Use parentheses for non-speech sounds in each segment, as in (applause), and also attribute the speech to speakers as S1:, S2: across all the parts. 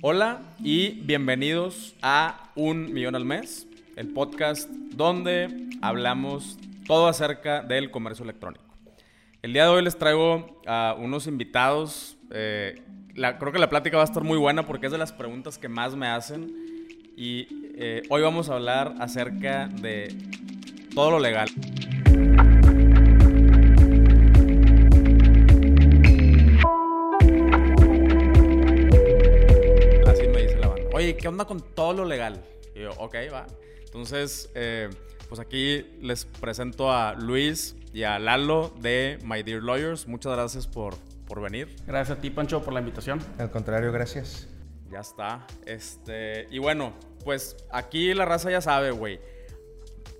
S1: Hola y bienvenidos a Un Millón al Mes, el podcast donde hablamos todo acerca del comercio electrónico. El día de hoy les traigo a unos invitados. eh, creo que la plática va a estar muy buena porque es de las preguntas que más me hacen. Y eh, hoy vamos a hablar acerca de todo lo legal. Oye, ¿qué onda con todo lo legal? Y yo, ok, va. Entonces, eh, pues aquí les presento a Luis y a Lalo de My Dear Lawyers. Muchas gracias por, por venir.
S2: Gracias a ti, Pancho, por la invitación.
S3: Al contrario, gracias.
S1: Ya está. Este, y bueno, pues aquí la raza ya sabe, güey.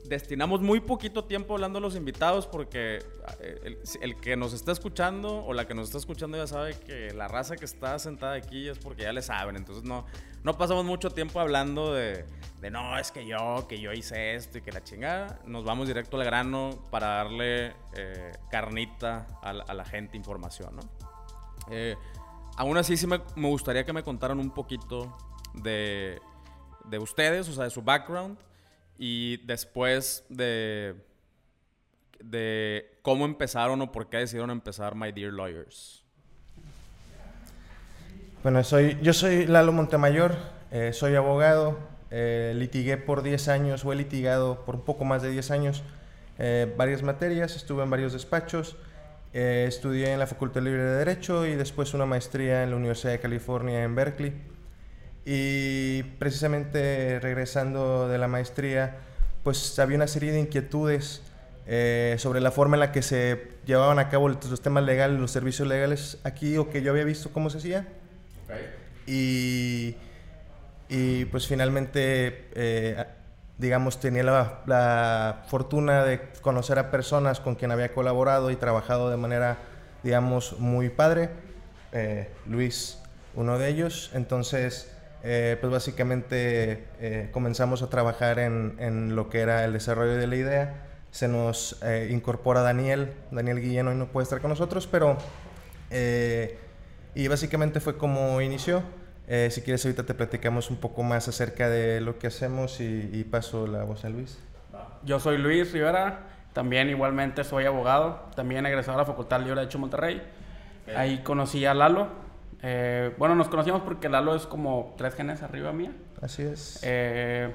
S1: Destinamos muy poquito tiempo hablando a los invitados porque eh, el, que nos está escuchando o la que nos está escuchando ya sabe que la raza que está sentada aquí es porque ya le saben. Entonces no, no pasamos mucho tiempo hablando de, no, es que yo, que yo hice esto y que la chingada. Nos vamos directo al grano para darle eh, carnita a, la- gente, información, ¿no? Eh, aún así, sí me, me gustaría que me contaran un poquito de, de ustedes, o sea, de su background, y después de, de cómo empezaron o por qué decidieron empezar My Dear Lawyers.
S3: Bueno, soy, yo soy Lalo Montemayor, eh, soy abogado, eh, litigué por 10 años, o he litigado por un poco más de 10 años eh, varias materias, estuve en varios despachos, estudié en la Facultad Libre de Derecho y después una maestría en la Universidad de California en Berkeley. Y precisamente regresando de la maestría, pues había una serie de inquietudes eh, sobre la forma en la que se llevaban a cabo los temas legales, los servicios legales aquí, o que yo había visto cómo se hacía. Y, y pues finalmente, eh, digamos, tenía la, la fortuna de conocer a personas con quien había colaborado y trabajado de manera, digamos, muy padre. Eh, Luis, uno de ellos. Entonces, eh, pues básicamente eh, comenzamos a trabajar en, en lo que era el desarrollo de la idea. Se nos eh, incorpora Daniel, Daniel Guillén hoy no puede estar con nosotros, pero eh, y básicamente fue como inició. Eh, si quieres ahorita te platicamos un poco más acerca de lo que hacemos y, y paso la voz a Luis.
S2: Yo soy Luis Rivera, también igualmente soy abogado, también egresado de la Facultad Libre de Derecho Monterrey. Ahí conocí a Lalo. Eh, bueno, nos conocimos porque Lalo es como tres genes arriba mía.
S3: Así es.
S2: Eh,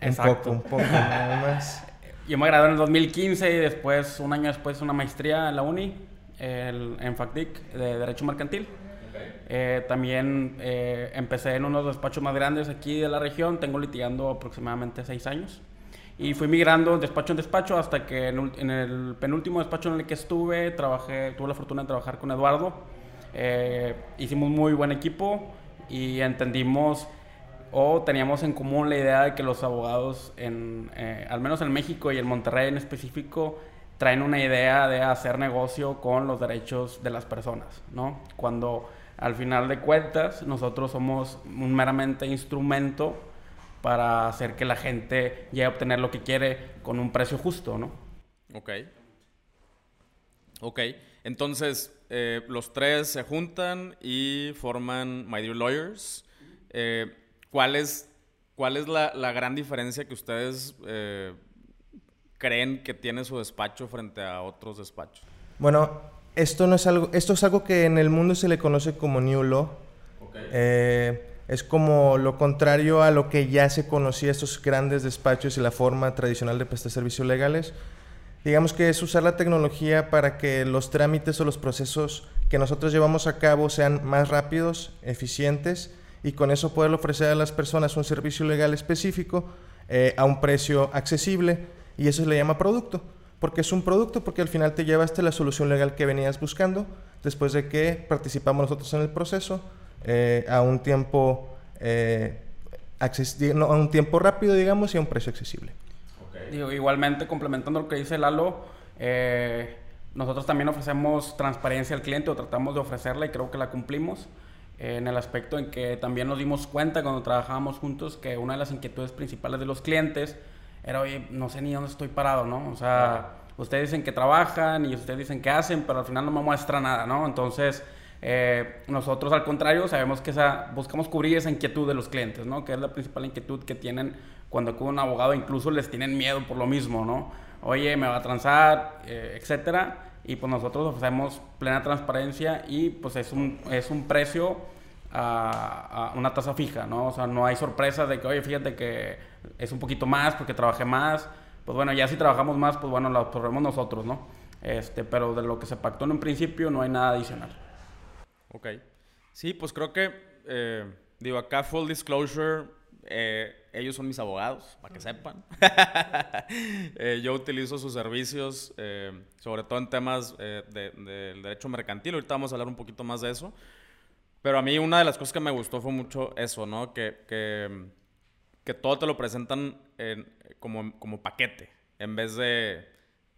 S3: un
S2: exacto.
S3: poco, un poco nada (laughs) más.
S2: Yo me gradué en el 2015 y después, un año después, una maestría en la uni, el- en FACDIC, de Derecho Mercantil. Eh, también eh, empecé en uno de los despachos más grandes aquí de la región, tengo litigando aproximadamente seis años. Y fui migrando de despacho en despacho hasta que en, en el penúltimo despacho en el que estuve, trabajé, tuve la fortuna de trabajar con Eduardo. Eh, hicimos muy buen equipo y entendimos o teníamos en común la idea de que los abogados, en, eh, al menos en México y en Monterrey en específico, traen una idea de hacer negocio con los derechos de las personas, ¿no? Cuando al final de cuentas nosotros somos un meramente instrumento para hacer que la gente llegue a obtener lo que quiere con un precio justo, ¿no?
S1: Ok. Ok. Entonces, eh, los tres se juntan y forman My Dear Lawyers. Eh, ¿Cuál es, cuál es la, la gran diferencia que ustedes eh, creen que tiene su despacho frente a otros despachos?
S3: Bueno, esto no es algo, esto es algo que en el mundo se le conoce como New Law. Eh, es como lo contrario a lo que ya se conocía estos grandes despachos y la forma tradicional de prestar servicios legales. Digamos que es usar la tecnología para que los trámites o los procesos que nosotros llevamos a cabo sean más rápidos, eficientes y con eso poder ofrecer a las personas un servicio legal específico eh, a un precio accesible y eso se le llama producto. Porque es un producto, porque al final te llevaste la solución legal que venías buscando después de que participamos nosotros en el proceso eh, a un tiempo eh, a un tiempo rápido, digamos, y a un precio accesible.
S2: Digo, igualmente, complementando lo que dice Lalo, eh, nosotros también ofrecemos transparencia al cliente o tratamos de ofrecerla y creo que la cumplimos. eh, en el aspecto en que también nos dimos cuenta cuando trabajábamos juntos que una de las inquietudes principales de los clientes era, oye, no sé ni dónde estoy parado, ¿no? O sea, ustedes dicen que trabajan y ustedes dicen que hacen, pero al final no me muestra nada, ¿no? Entonces, Eh, nosotros, al contrario, sabemos que esa, buscamos cubrir esa inquietud de los clientes, ¿no? Que es la principal inquietud que tienen cuando acude un abogado, incluso les tienen miedo por lo mismo, ¿no? Oye, me va a transar, eh, etcétera. Y pues nosotros ofrecemos plena transparencia y pues es un, es un precio a, una tasa fija, ¿no? O sea, no hay sorpresa de que, oye, fíjate que es un poquito más porque trabajé más. Pues bueno, ya si trabajamos más, pues bueno, lo absorbemos nosotros, ¿no? Este, pero de lo que se pactó en un principio no hay nada adicional.
S1: Ok. Sí, pues creo que, eh, digo, acá full disclosure, eh, ellos son mis abogados, para que sepan. (laughs) Eh, yo utilizo sus servicios, sobre todo en temas del derecho mercantil. Ahorita vamos a hablar un poquito más de eso. Pero a mí una de las cosas que me gustó fue mucho eso, ¿no? Que, que, que todo te lo presentan como, como paquete, en vez de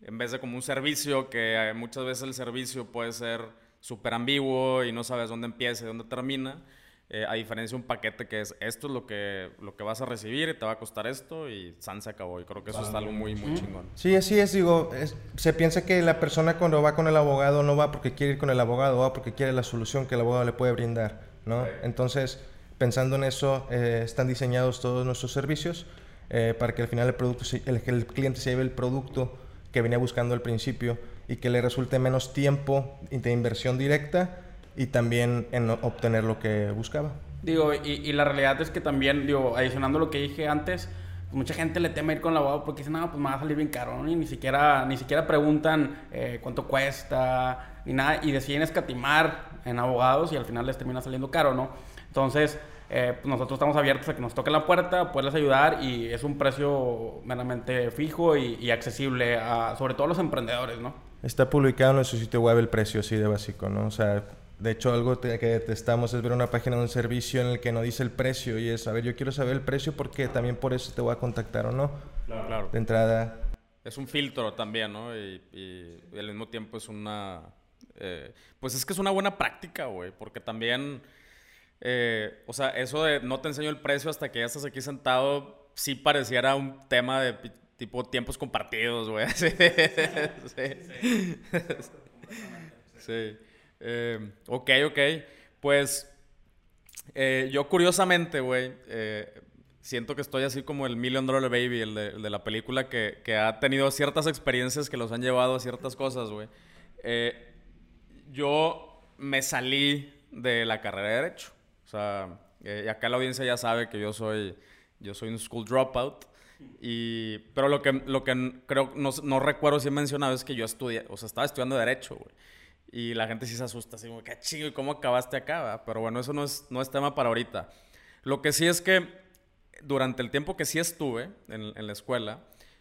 S1: en vez de como un servicio que muchas veces el servicio puede ser súper ambiguo y no sabes dónde empieza y dónde termina. Eh, a diferencia de un paquete que es esto es lo que, lo que vas a recibir y te va a costar esto y San se acabó. Y creo que eso es algo muy, muy chingón.
S3: Sí, así es. Digo, se piensa que la persona cuando va con el abogado no va porque quiere ir con el abogado, va porque quiere la solución que el abogado le puede brindar, ¿no? Entonces, pensando en eso, eh, están diseñados todos nuestros servicios eh, para que al final el, producto, el, el cliente se lleve el producto que venía buscando al principio y que le resulte menos tiempo de inversión directa y también en obtener lo que buscaba.
S2: Digo, y, la realidad es que también, digo, adicionando lo que dije antes, pues mucha gente le teme ir con el abogado porque dicen, no, pues me va a salir bien caro, Y ni siquiera, ni siquiera preguntan eh, cuánto cuesta, ni nada, y deciden escatimar en abogados y al final les termina saliendo caro, ¿no? Entonces, eh, pues nosotros estamos abiertos a que nos toquen la puerta, poderles ayudar y es un precio meramente fijo y, accesible a, sobre todo a los emprendedores, ¿no?
S3: Está publicado en nuestro sitio web el precio así de básico, ¿no? O sea, de hecho algo que detestamos es ver una página de un servicio en el que no dice el precio y es, a ver, yo quiero saber el precio porque también por eso te voy a contactar o no.
S1: Claro. claro.
S3: De entrada.
S1: Es un filtro también, ¿no? Y, al mismo tiempo es una... Eh, pues es que es una buena práctica, güey, porque también eh, o sea, eso de no te enseño el precio hasta que ya estás aquí sentado, sí pareciera un tema de tipo tiempos compartidos, güey. (laughs) (laughs) sí. sí. Eh, ok, ok. Pues eh, yo curiosamente, güey, siento que estoy así como el Million Dollar Baby, el de, la película, que, que, ha tenido ciertas experiencias que los han llevado a ciertas cosas, güey. yo me salí de la carrera de Derecho. O sea, eh, acá la audiencia ya sabe que yo soy, yo soy un school dropout. Y, pero lo que, lo que creo, no, no recuerdo si he mencionado es que yo estudié, o sea, estaba estudiando Derecho, güey. Y la gente sí se asusta, así como, qué chido, ¿y cómo acabaste acá? Pero bueno, eso no es, no es tema para ahorita. Lo que sí es que durante el tiempo que sí estuve en, en la escuela,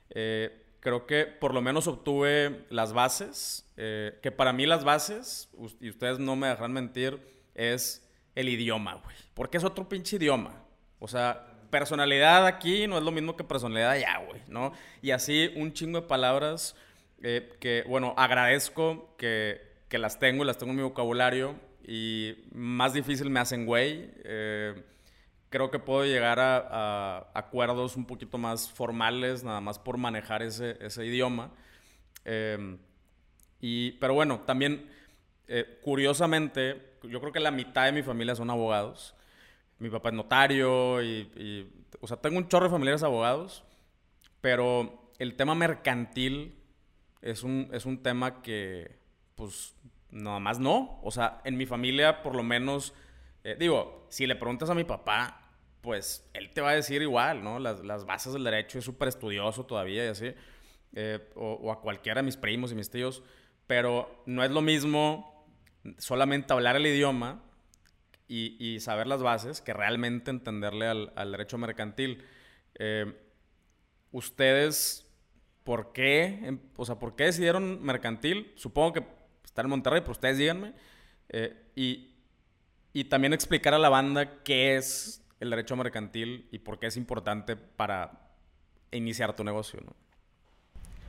S1: eh, creo que por lo menos obtuve las bases, eh, que para mí las bases, y ustedes no me dejarán mentir, es el idioma, güey. Porque es otro pinche idioma. O sea, personalidad aquí no es lo mismo que personalidad allá, güey, ¿no? Y así un chingo de palabras eh, que, bueno, agradezco que, que, las tengo y las tengo en mi vocabulario y más difícil me hacen, güey. Eh, creo que puedo llegar a, acuerdos un poquito más formales, nada más por manejar ese, ese idioma. Eh, y, pero bueno, también, curiosamente, yo creo que la mitad de mi familia son abogados. Mi papá es notario y, o sea, tengo un chorro de familiares abogados, pero el tema mercantil es un, es un tema que, pues, nada más no. O sea, en mi familia, por lo menos, eh, digo, si le preguntas a mi papá, pues él te va a decir igual, ¿no? Las, las bases del derecho es súper estudioso todavía y así. Eh, o, a cualquiera de mis primos y mis tíos. Pero no es lo mismo solamente hablar el idioma y, saber las bases que realmente entenderle al, derecho mercantil. Eh, ustedes, ¿por qué? Em, o sea, ¿por qué decidieron mercantil? Supongo que está en Monterrey, pero ustedes díganme. Eh, y, y también explicar a la banda qué es el derecho mercantil y por qué es importante para iniciar tu negocio, ¿no?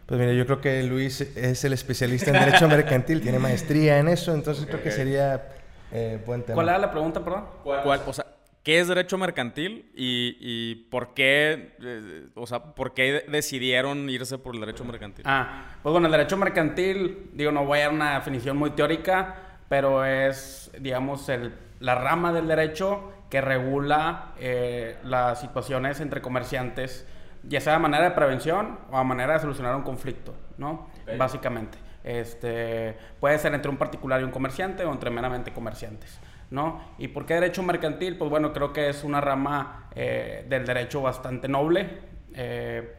S3: Pues mira, yo creo que Luis es el especialista en derecho (laughs) mercantil, tiene maestría en eso, entonces creo que sería eh, buen tema.
S2: ¿Cuál era la pregunta, perdón?
S1: ¿Cuál? O sea, ¿qué es derecho mercantil y, por qué, eh, o sea, por qué decidieron irse por el derecho mercantil?
S2: Ah, pues bueno, el derecho mercantil, digo, no voy a dar una definición muy teórica, pero es, digamos, el, la rama del derecho que regula eh, las situaciones entre comerciantes, ya sea de manera de prevención o a manera de solucionar un conflicto, ¿no? Básicamente. Este, puede ser entre un particular y un comerciante o entre meramente comerciantes. ¿No? ¿Y por qué derecho mercantil? Pues bueno, creo que es una rama eh, del derecho bastante noble. Eh,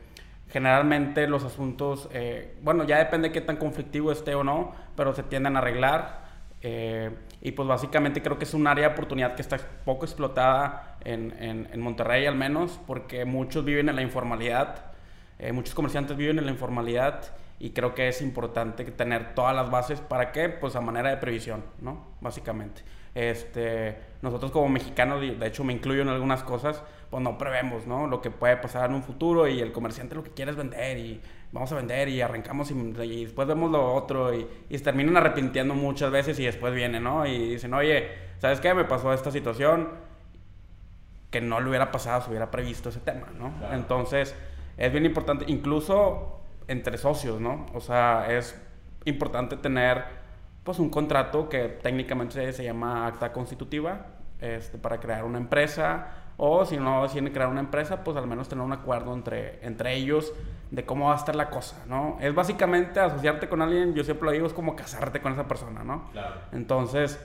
S2: generalmente los asuntos, eh, bueno, ya depende de qué tan conflictivo esté o no, pero se tienden a arreglar. y pues básicamente creo que es un área de oportunidad que está poco explotada en, en, en Monterrey al menos, porque muchos viven en la informalidad, muchos comerciantes viven en la informalidad y creo que es importante tener todas las bases para qué, pues a manera de previsión, ¿no? Básicamente. Este, nosotros como mexicanos, de hecho me incluyo en algunas cosas, pues no prevemos, ¿no? Lo que puede pasar en un futuro y el comerciante lo que quiere es vender y vamos a vender y arrancamos y, después vemos lo otro y, y, se terminan arrepintiendo muchas veces y después viene, ¿no? Y dicen, oye, ¿sabes qué? Me pasó esta situación que no le hubiera pasado si hubiera previsto ese tema, ¿no? Entonces, es bien importante, incluso entre socios, ¿no? O sea, es importante tener pues un contrato que técnicamente se, llama acta constitutiva este, para crear una empresa o si no deciden crear una empresa, pues al menos tener un acuerdo entre, entre ellos de cómo va a estar la cosa, ¿no? Es básicamente asociarte con alguien, yo siempre lo digo, es como casarte con esa persona, ¿no? Claro. Entonces,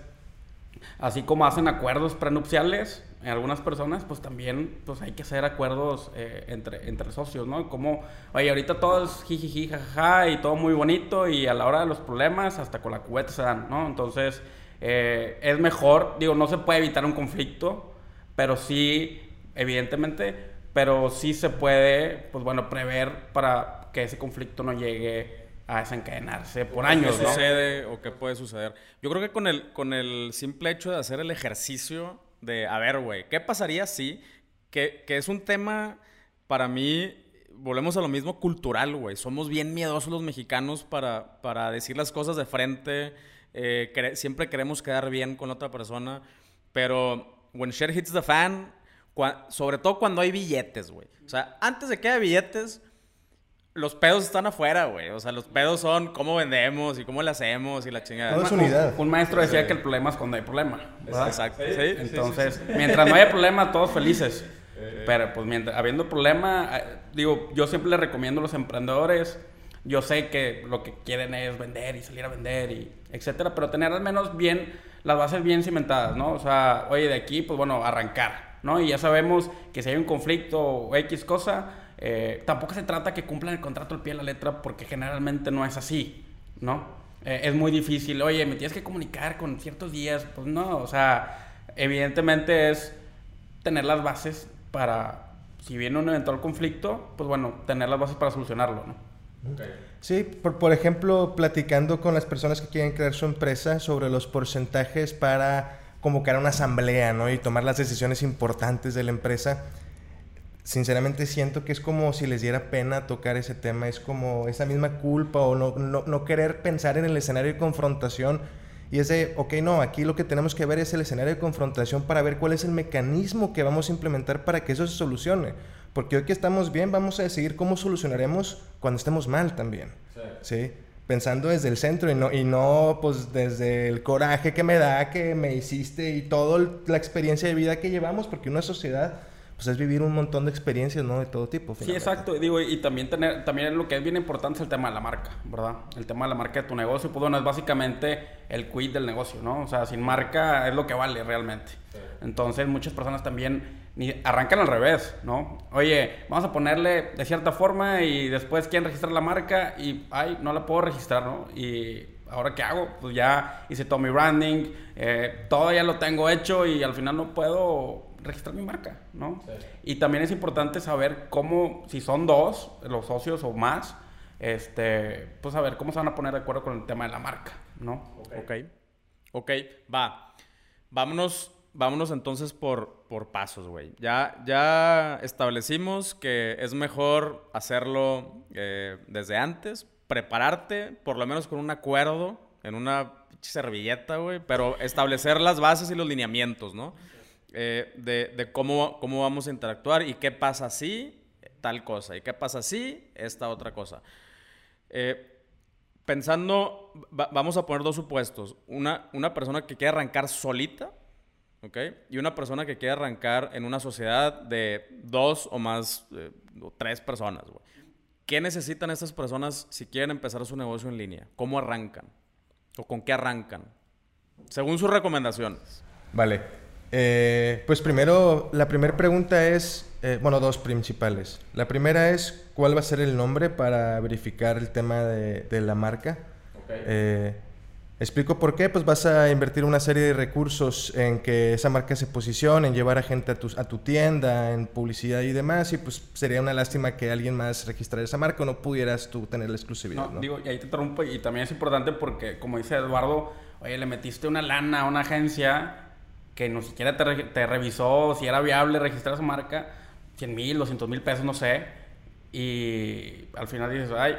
S2: así como hacen acuerdos prenupciales, en algunas personas, pues también pues hay que hacer acuerdos eh, entre, entre socios, ¿no? Como, oye, ahorita todo es jijiji, jajaja, y todo muy bonito, y a la hora de los problemas, hasta con la cubeta se dan, ¿no? Entonces, eh, es mejor, digo, no se puede evitar un conflicto, pero sí, evidentemente, pero sí se puede, pues bueno, prever para que ese conflicto no llegue a desencadenarse por años,
S1: ¿Qué sucede o qué puede suceder? Yo creo que con el, con el simple hecho de hacer el ejercicio de, a ver, güey, ¿qué pasaría si, que, que es un tema para mí, volvemos a lo mismo cultural, güey, somos bien miedosos los mexicanos para, para decir las cosas de frente, eh, siempre queremos quedar bien con otra persona, pero when shit hits the fan, sobre todo cuando hay billetes, güey. O sea, antes de que haya billetes, los pedos están afuera, güey. O sea, los pedos son cómo vendemos y cómo le hacemos y la chingada.
S3: Todo es unidad.
S2: Un, maestro decía que el problema es cuando hay problema. Exacto. ¿Sí? Entonces, mientras no haya problema, todos felices. Pero pues mientras habiendo problema, eh, digo, yo siempre le recomiendo a los emprendedores, yo sé que lo que quieren es vender y salir a vender y etcétera, pero tener al menos bien las bases bien cimentadas, ¿no? O sea, oye, de aquí, pues bueno, arrancar, ¿no? Y ya sabemos que si hay un conflicto o X cosa, eh, tampoco se trata que cumplan el contrato al pie de la letra porque generalmente no es así, ¿no? Eh, es muy difícil, oye, me tienes que comunicar con ciertos días, pues no, o sea, evidentemente es tener las bases para, si viene un eventual conflicto, pues bueno, tener las bases para solucionarlo, ¿no?
S3: Sí, por, por ejemplo, platicando con las personas que quieren crear su empresa sobre los porcentajes para convocar una asamblea, ¿no? Y tomar las decisiones importantes de la empresa sinceramente siento que es como si les diera pena tocar ese tema, es como esa misma culpa o no, no, querer pensar en el escenario de confrontación. Y es de, ok, no, aquí lo que tenemos que ver es el escenario de confrontación para ver cuál es el mecanismo que vamos a implementar para que eso se solucione. Porque hoy que estamos bien, vamos a decidir cómo solucionaremos cuando estemos mal también. Sí. Pensando desde el centro y no, y no pues desde el coraje que me da, que me hiciste y toda la experiencia de vida que llevamos, porque una sociedad pues es vivir un montón de experiencias, ¿no? De todo tipo.
S2: Sí, exacto. Digo, y también tener, también lo que es bien importante es el tema de la marca, ¿verdad? El tema de la marca de tu negocio, pues bueno, es básicamente el quid del negocio, ¿no? O sea, sin marca es lo que vale realmente. Entonces, muchas personas también ni arrancan al revés, ¿no? Oye, vamos a ponerle de cierta forma y después quieren registrar la marca y, ay, no la puedo registrar, ¿no? Y ahora qué hago? Pues ya hice todo mi branding, eh, todo ya lo tengo hecho y al final no puedo registrar mi marca, ¿no? Y también es importante saber cómo, si son dos, los socios o más, este, pues saber cómo se van a poner de acuerdo con el tema de la marca, ¿no?
S1: Ok. Ok, va. Vámonos, vámonos entonces por, por pasos, güey. Ya, ya establecimos que es mejor hacerlo eh, desde antes, prepararte, por lo menos con un acuerdo, en una servilleta, güey, pero establecer las bases y los lineamientos, ¿no? Eh, de, cómo, cómo vamos a interactuar y qué pasa si tal cosa y qué pasa si esta otra cosa. Eh, pensando, vamos a poner dos supuestos. Una, una persona que quiere arrancar solita, ¿ok? Y una persona que quiere arrancar en una sociedad de dos o más, eh, o tres personas. ¿Qué necesitan estas personas si quieren empezar su negocio en línea? ¿Cómo arrancan? ¿O con qué arrancan? Según sus recomendaciones.
S3: Vale. Eh, pues primero, la primera pregunta es, eh, bueno, dos principales. La primera es, ¿cuál va a ser el nombre para verificar el tema de, la marca? Eh, explico por qué, pues vas a invertir una serie de recursos en que esa marca se posicione, en llevar a gente a tu, a tu tienda, en publicidad y demás, y pues sería una lástima que alguien más registrara esa marca o no pudieras tú tener la exclusividad.
S2: No, digo, y ahí te interrumpo, y también es importante porque, como dice Eduardo, oye, le metiste una lana a una agencia que no siquiera te, te revisó si era viable registrar su marca, 100 mil, 200 mil pesos, no sé. Y al final dices, ay,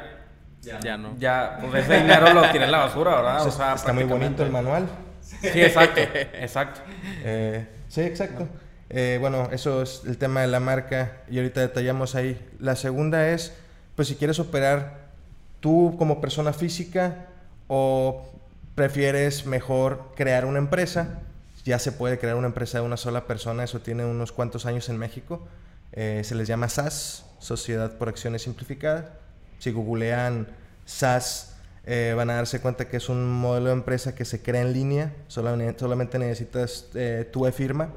S2: ya, no. Ya, pues ese dinero lo tiré en la basura, ¿verdad? (laughs)
S3: O sea, está muy bonito el manual.
S2: Sí, exacto, exacto.
S3: Eh, sí, exacto. Eh, bueno, eso es el tema de la marca y ahorita detallamos ahí. La segunda es, pues si quieres operar tú como persona física o prefieres mejor crear una empresa, ya se puede crear una empresa de una sola persona, eso tiene unos cuantos años en México. Eh, se les llama SAS, Sociedad por Acciones Simplificadas. Si googlean SAS, eh, van a darse cuenta que es un modelo de empresa que se crea en línea, solamente, solamente necesitas eh, tu e-firma.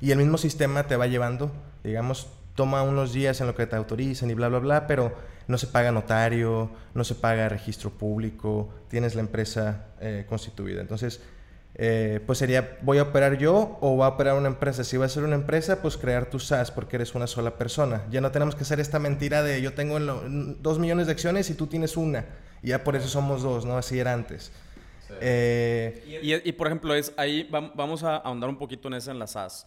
S3: y el mismo sistema te va llevando, digamos, toma unos días en lo que te autorizan y bla, bla, bla, pero no se paga notario, no se paga registro público, tienes la empresa constituida. Entonces, eh, pues sería, ¿voy a operar yo o va a operar una empresa? Si va a ser una empresa, pues crear tu SaaS porque eres una sola persona. Ya no tenemos que hacer esta mentira de yo tengo dos millones de acciones y tú tienes una. Y ya por eso somos dos, ¿no? Así era antes.
S1: Eh, y, por ejemplo, es ahí vamos a ahondar un poquito en eso en la SaaS.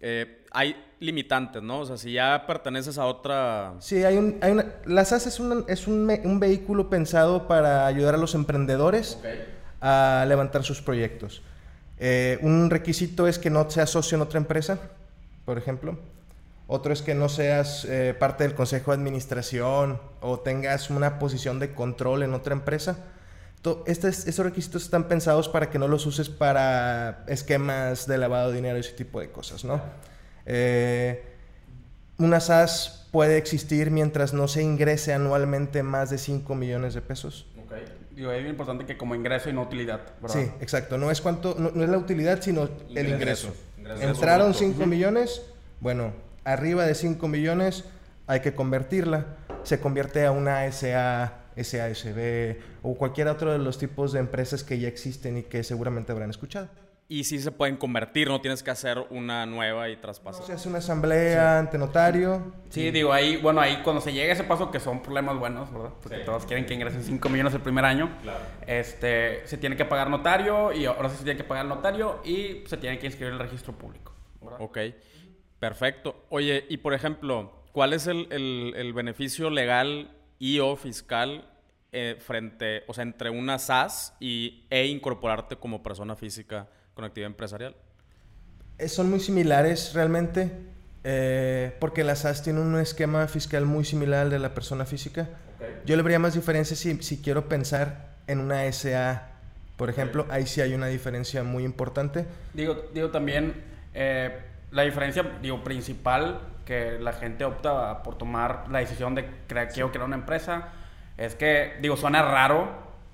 S1: Eh, hay limitantes, ¿no? O sea, si ya perteneces a otra...
S3: Sí, hay, un, hay una... La SaaS es, un, es un, un, vehículo pensado para ayudar a los emprendedores a levantar sus proyectos. Eh, un requisito es que no seas socio en otra empresa, por ejemplo. Otro es que no seas eh, parte del consejo de administración o tengas una posición de control en otra empresa. Estos requisitos están pensados para que no los uses para esquemas de lavado de dinero y ese tipo de cosas, ¿no? Eh, una SAS puede existir mientras no se ingrese anualmente más de 5 millones de pesos.
S2: Digo, es importante que como ingreso y no utilidad,
S3: ¿verdad? Sí, exacto. No es, cuánto, no, es la utilidad, sino el ingreso. Entraron 5 millones, bueno, arriba de 5 millones hay que convertirla. Se convierte a una SA, SASB o cualquier otro de los tipos de empresas que ya existen y que seguramente habrán escuchado
S1: y sí se pueden convertir, no tienes que hacer una nueva y traspasar.
S3: se hace una asamblea ante notario.
S2: Sí, digo, ahí, bueno, ahí cuando se llega a ese paso, que son problemas buenos, ¿verdad? Porque todos quieren que ingresen 5 millones el primer año. Claro. Este, se tiene que pagar notario y ahora sí se tiene que pagar notario y se tiene que inscribir en el registro público.
S1: Ok, perfecto. Oye, y por ejemplo, ¿cuál es el, el, beneficio legal y o fiscal eh, frente, o sea, entre una SAS y, e incorporarte como persona física? Con actividad empresarial?
S3: Eh, son muy similares realmente, eh, porque la SAS tiene un esquema fiscal muy similar al de la persona física. Yo le vería más diferencia si, si, quiero pensar en una SA, por ejemplo, ahí sí hay una diferencia muy importante.
S2: Digo, digo también, eh, la diferencia digo, principal que la gente opta por tomar la decisión de crear, quiero crear una empresa, es que, digo, suena raro,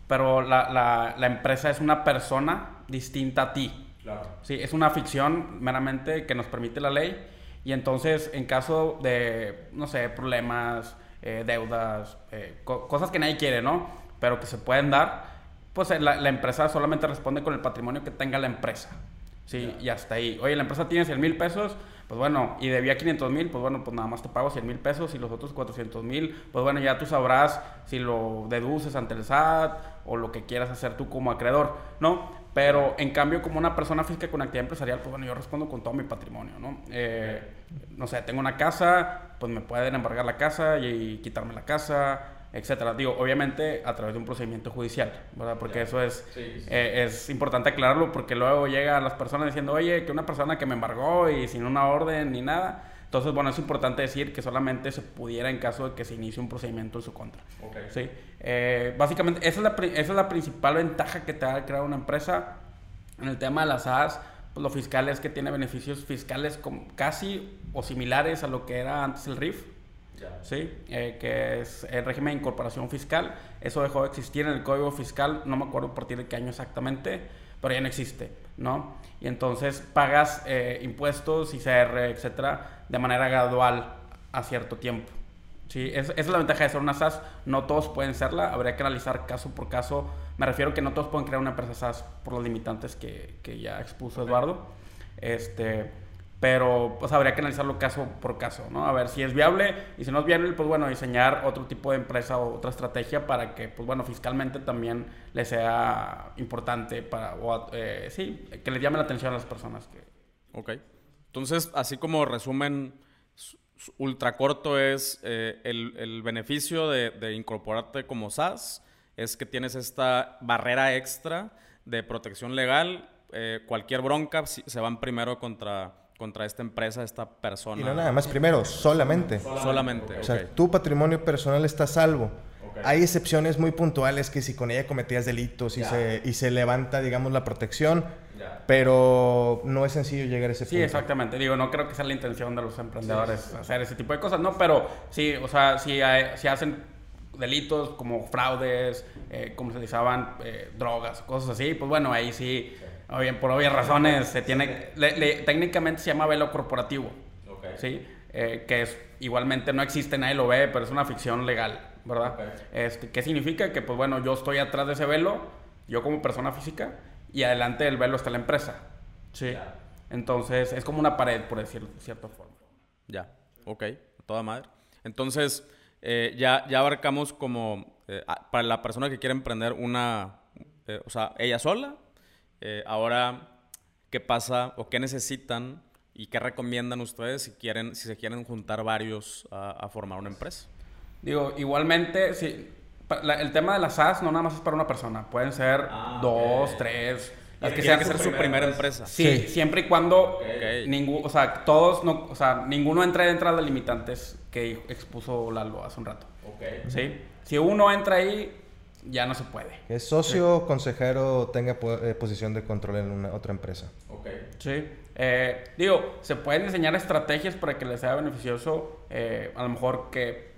S2: pero la, la, la empresa es una persona distinta a ti. Claro. Sí, es una ficción meramente que nos permite la ley. Y entonces, en caso de, no sé, problemas, eh, deudas, eh, cosas que nadie quiere, ¿no? Pero que se pueden dar, pues eh, la, empresa solamente responde con el patrimonio que tenga la empresa. Sí, y hasta ahí. Oye, la empresa tiene 100 mil pesos, pues bueno, y debía 500 mil, pues bueno, pues nada más te pago 100 mil pesos y los otros 400 mil, pues bueno, ya tú sabrás si lo deduces ante el SAT o lo que quieras hacer tú como acreedor, ¿no? Pero en cambio, como una persona física con actividad empresarial, pues bueno, yo respondo con todo mi patrimonio, ¿no? Eh, no sé, tengo una casa, pues me pueden embargar la casa y, quitarme la casa, etcétera. Digo, obviamente a través de un procedimiento judicial, ¿verdad? Porque eso es, eh, es importante aclararlo porque luego llegan las personas diciendo, oye, que una persona que me embargó y sin una orden ni nada, Entonces, bueno, es importante decir que solamente se pudiera en caso de que se inicie un procedimiento en su contra. ¿sí? Eh, básicamente, esa es, la, esa es la principal ventaja que te da crear una empresa. En el tema de las SAS, pues lo fiscal es que tiene beneficios fiscales casi o similares a lo que era antes el RIF. ¿sí? Eh, que es el régimen de incorporación fiscal. Eso dejó de existir en el Código Fiscal, no me acuerdo a partir de qué año exactamente, pero ya no existe, ¿no? Y entonces pagas eh, impuestos, ICR, etcétera, de manera gradual a cierto tiempo. Sí, esa es la ventaja de ser una SAS. No todos pueden serla, habría que analizar caso por caso. Me refiero que no todos pueden crear una empresa SAS por los limitantes que, que ya expuso Eduardo. Este, pero pues habría que analizarlo caso por caso, ¿no? A ver si es viable y si no es viable, pues bueno, diseñar otro tipo de empresa o otra estrategia para que, pues bueno, fiscalmente también le sea importante para, o, eh, sí, que le llame la atención a las personas. Que...
S1: Ok. Entonces, así como resumen ultra corto es eh, el, el, beneficio de, de incorporarte como SAS, es que tienes esta barrera extra de protección legal. Eh, cualquier bronca se van primero contra contra esta empresa, esta persona.
S3: Y no nada más, primero, solamente.
S1: Solamente.
S3: O sea, tu patrimonio personal está salvo. Hay excepciones muy puntuales que si con ella cometías delitos y, se, y se levanta, digamos, la protección, pero no es sencillo llegar a ese
S2: punto. Sí, exactamente. Digo, no creo que sea la intención de los emprendedores hacer ese tipo de cosas, ¿no? Pero sí, o sea, si, si hacen delitos como fraudes, eh, comercializaban eh, drogas, cosas así, pues bueno, ahí sí por obvias razones, se tiene, técnicamente se llama velo corporativo, ¿sí? Eh, que es, igualmente no existe, nadie lo ve, pero es una ficción legal, ¿verdad? Este, ¿Qué significa? Que, pues bueno, yo estoy atrás de ese velo, yo como persona física, y adelante del velo está la empresa, ¿sí? Entonces, es como una pared, por decirlo de cierta forma.
S1: Ya, ok, toda madre. Entonces, eh, ya, ya abarcamos como, eh, para la persona que quiere emprender una, o sea, ella sola, eh, ahora, ¿qué pasa o qué necesitan y qué recomiendan ustedes si, quieren, si se quieren juntar varios a, formar una empresa?
S2: Digo, igualmente, si, el tema de las SaaS no nada más es para una persona. Pueden ser ah, dos, tres.
S1: Las que, que ser su primera empresa.
S2: Sí, siempre y cuando o sea, todos no, o sea, ninguno entre dentro de las limitantes que expuso Lalo hace un rato. ¿Sí? Si uno entra ahí, ya no se puede.
S3: Es socio, consejero, tenga eh, posición de control en una otra empresa.
S2: Ok. Sí. Eh, digo, se pueden diseñar estrategias para que les sea beneficioso. Eh, a lo mejor que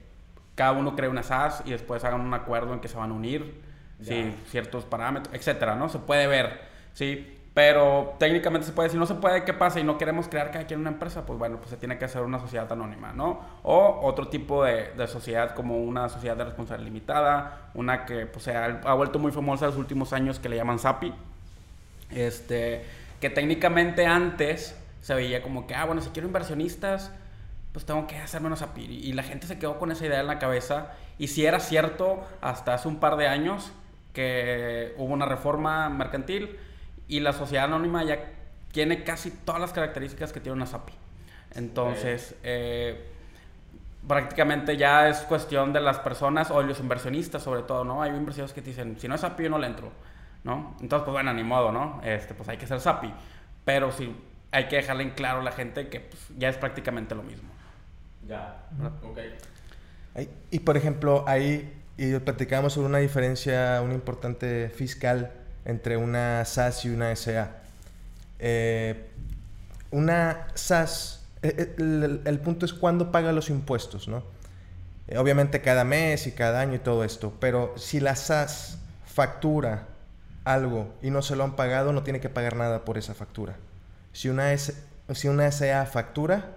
S2: cada uno cree una SAS y después hagan un acuerdo en que se van a unir. Sí, ciertos parámetros, etcétera, ¿no? Se puede ver. Sí. Pero técnicamente se puede, si no se puede, ¿qué pasa? Y no queremos crear cada quien una empresa, pues bueno, pues se tiene que hacer una sociedad anónima, ¿no? O otro tipo de, de sociedad como una sociedad de responsabilidad limitada, una que pues se ha, ha, vuelto muy famosa en los últimos años que le llaman SAPI, este, que técnicamente antes se veía como que, ah, bueno, si quiero inversionistas, pues tengo que hacerme una SAPI. Y la gente se quedó con esa idea en la cabeza. Y si era cierto, hasta hace un par de años que hubo una reforma mercantil, y la sociedad anónima ya tiene casi todas las características que tiene una SAPI. Entonces, eh, prácticamente ya es cuestión de las personas o de los inversionistas sobre todo, ¿no? Hay inversionistas que te dicen, si no es SAPI yo no le entro, ¿no? Entonces, pues bueno, ni modo, ¿no? Este, pues hay que ser SAPI. Pero sí, hay que dejarle en claro a la gente que pues, ya es prácticamente lo mismo.
S1: Ya, ok.
S3: Y por ejemplo, ahí y platicamos sobre una diferencia, una importante fiscal entre una SAS y una SA. Eh, una SAS, eh, eh, el, punto es cuándo paga los impuestos, ¿no? obviamente cada mes y cada año y todo esto, pero si la SAS factura algo y no se lo han pagado, no tiene que pagar nada por esa factura. Si una, si una SA factura,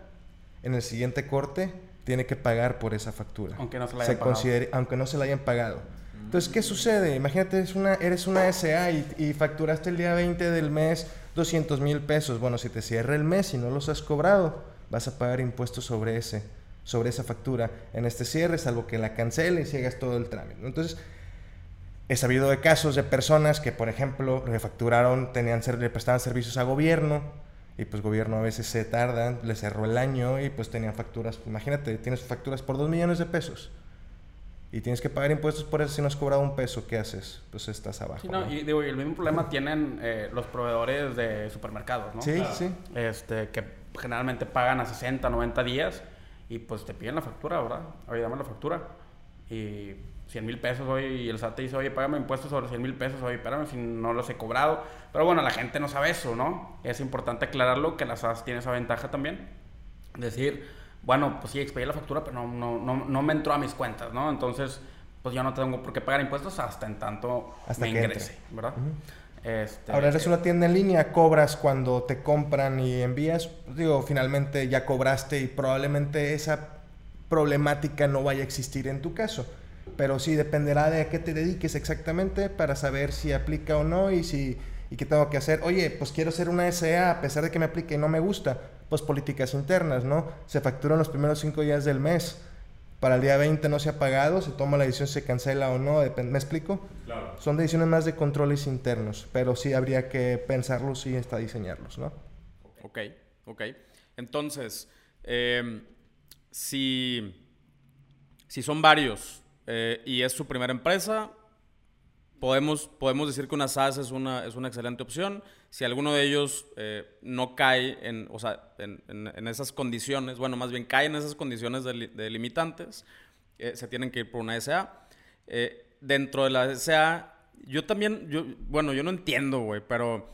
S3: en el siguiente corte tiene que pagar por esa factura.
S2: Aunque no se la hayan pagado.
S3: aunque no se la hayan pagado. Entonces, ¿qué sucede? Imagínate, eres una, eres una SA y, facturaste el día 20 del mes 200 mil pesos. Bueno, si te cierra el mes y no los has cobrado, vas a pagar impuestos sobre, ese, sobre esa factura en este cierre, salvo que la canceles y hagas todo el trámite. Entonces, he sabido de casos de personas que, por ejemplo, refacturaron, tenían, le prestaban servicios a gobierno y pues gobierno a veces se tarda, le cerró el año y pues tenían facturas, imagínate, tienes facturas por 2 millones de pesos y tienes que pagar impuestos por eso si no has cobrado un peso, ¿qué haces? Pues estás abajo.
S2: Sí, no, Y digo, el mismo problema tienen eh, los proveedores de supermercados, ¿no?
S3: Sí, sí.
S2: Este, que generalmente pagan a 60, 90 días y pues te piden la factura, ¿verdad? Oye, dame la factura. Y 100 mil pesos hoy y el SAT te dice, oye, págame impuestos sobre 100 mil pesos, oye, espérame si no los he cobrado. Pero bueno, la gente no sabe eso, ¿no? Es importante aclararlo que la SAS tiene esa ventaja también. Decir, bueno, pues sí, expedí la factura, pero no, no, no, no me entró a mis cuentas, ¿no? Entonces, pues yo no tengo por qué pagar impuestos hasta en tanto
S3: Hasta
S2: me
S3: que
S2: ingrese, ¿verdad? este,
S3: Ahora eres una tienda en línea, cobras cuando te compran y envías. Digo, finalmente ya cobraste y probablemente esa problemática no vaya a existir en tu caso. Pero sí dependerá de a qué te dediques exactamente para saber si aplica o no y si y qué tengo que hacer. Oye, pues quiero hacer una SA a pesar de que me aplique y no me gusta. Pues políticas internas, ¿no? Se facturan los primeros cinco días del mes. Para el día 20 no se ha pagado, se toma la decisión si se cancela o no, ¿me explico?
S1: Claro.
S3: Son decisiones más de controles internos, pero sí habría que pensarlos y hasta diseñarlos, ¿no?
S1: Ok, ok. Entonces, eh, si, si son varios eh, y es su primera empresa, podemos, podemos decir que una SaaS es una, es una excelente opción. Si alguno de ellos eh, no cae en, o sea, en, en- en esas condiciones, bueno, más bien cae en esas condiciones de, de limitantes, eh, se tienen que ir por una SA. Eh, dentro de la SA, yo también, yo, bueno, yo no entiendo, güey, pero,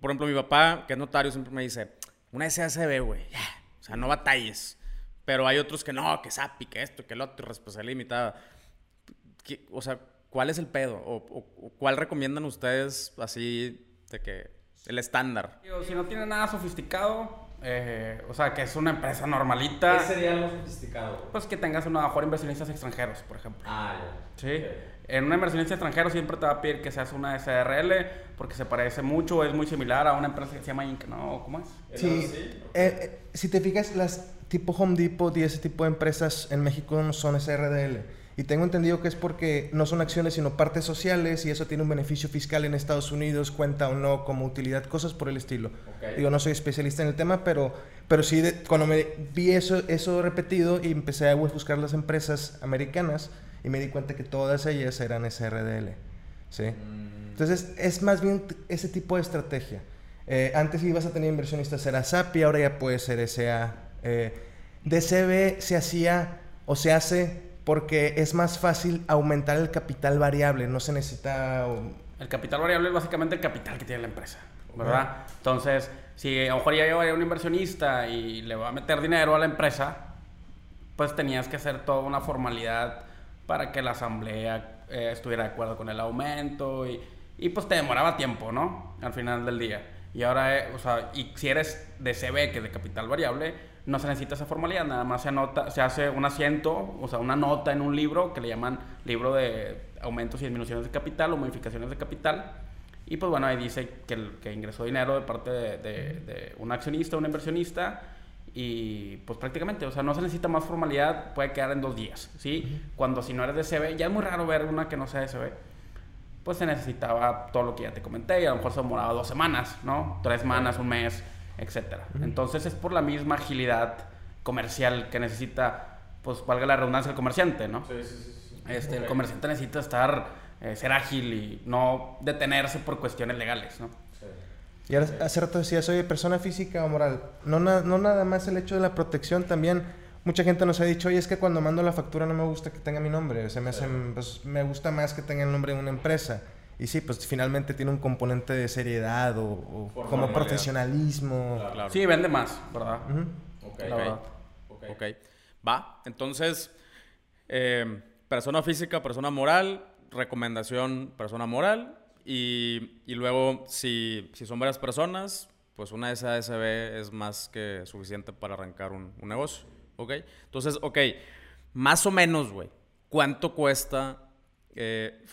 S1: por ejemplo, mi papá, que es notario, siempre me dice, una SA se ve, güey, ya, o sea, no batalles. Pero hay otros que no, que SAPI, que esto, que el otro, responsabilidad limitada. ¿Qué- o sea, ¿cuál es el pedo? O, o- o cuál recomiendan ustedes así de que el estándar?
S2: Si no tiene nada sofisticado, eh, o sea, que es una empresa normalita,
S1: sería algo sofisticado?
S2: pues que tengas una mejor inversionistas extranjeros, por ejemplo.
S1: Ah,
S2: Sí. En una inversionista extranjero siempre te va a pedir que seas una SRL porque se parece mucho, es muy similar a una empresa que se llama Inc. ¿no? ¿Cómo es?
S3: Sí, eh, eh, si te fijas, las tipo Home Depot y ese tipo de empresas en México no son SRDL. Y tengo entendido que es porque no son acciones, sino partes sociales y eso tiene un beneficio fiscal en Estados Unidos, cuenta o no como utilidad, cosas por el estilo.
S1: Ok.
S3: Digo, no soy especialista en el tema, pero, pero sí, de- cuando me vi eso, eso repetido y empecé a buscar las empresas americanas y me di cuenta que todas ellas eran SRDL. ¿sí? Entonces, es más bien ese tipo de estrategia. Eh, antes ibas a tener inversionistas, era SAPI, ahora ya puede ser SA. Eh, DCB se hacía o se hace porque es más fácil aumentar el capital variable, no se necesita... um,
S2: El capital variable es básicamente el capital que tiene la empresa, ¿verdad? Entonces, si a lo mejor ya llevaría un inversionista y le va a meter dinero a la empresa, pues tenías que hacer toda una formalidad para que la asamblea eh, estuviera de acuerdo con el aumento y, y, pues te demoraba tiempo, ¿no? Al final del día. Y ahora, eh, o sea, y si eres de CB, que es de capital variable, no se necesita esa formalidad, nada más se anota, se hace un asiento, o sea, una nota en un libro que le llaman libro de aumentos y disminuciones de capital o modificaciones de capital. Y pues bueno, ahí dice que, que ingresó dinero de parte de, de- de un accionista, un inversionista. Y pues prácticamente, o sea, no se necesita más formalidad, puede quedar en dos días, ¿sí? Cuando si no eres de CB, ya es muy raro ver una que no sea de CB, pues se necesitaba todo lo que ya te comenté y a lo mejor se demoraba dos semanas, ¿no? Tres semanas, un mes, etcétera. Entonces es por la misma agilidad comercial que necesita, pues valga la redundancia, el comerciante, ¿no? Este, El comerciante necesita estar, eh, ser ágil y no detenerse por cuestiones legales, ¿no?
S3: Y ahora, hace rato decías, oye, persona física o moral. No, na- no nada más el hecho de la protección, también mucha gente nos ha dicho, oye, es que cuando mando la factura no me gusta que tenga mi nombre. O sea, me, hace- pues, me gusta más que tenga el nombre de una empresa. Y sí, pues finalmente tiene un componente de seriedad o, o como profesionalismo.
S1: Claro.
S2: Sí, vende más, ¿verdad?
S3: Ujú.
S1: Ok,
S2: La verdad.
S1: ok. Va, entonces, eh, persona física, persona moral, recomendación, persona moral. Y, y luego, si, si son varias personas, pues una SASB es más que suficiente para arrancar un, un negocio. ¿Ok? Entonces, ok, más o menos, güey, ¿cuánto cuesta eh,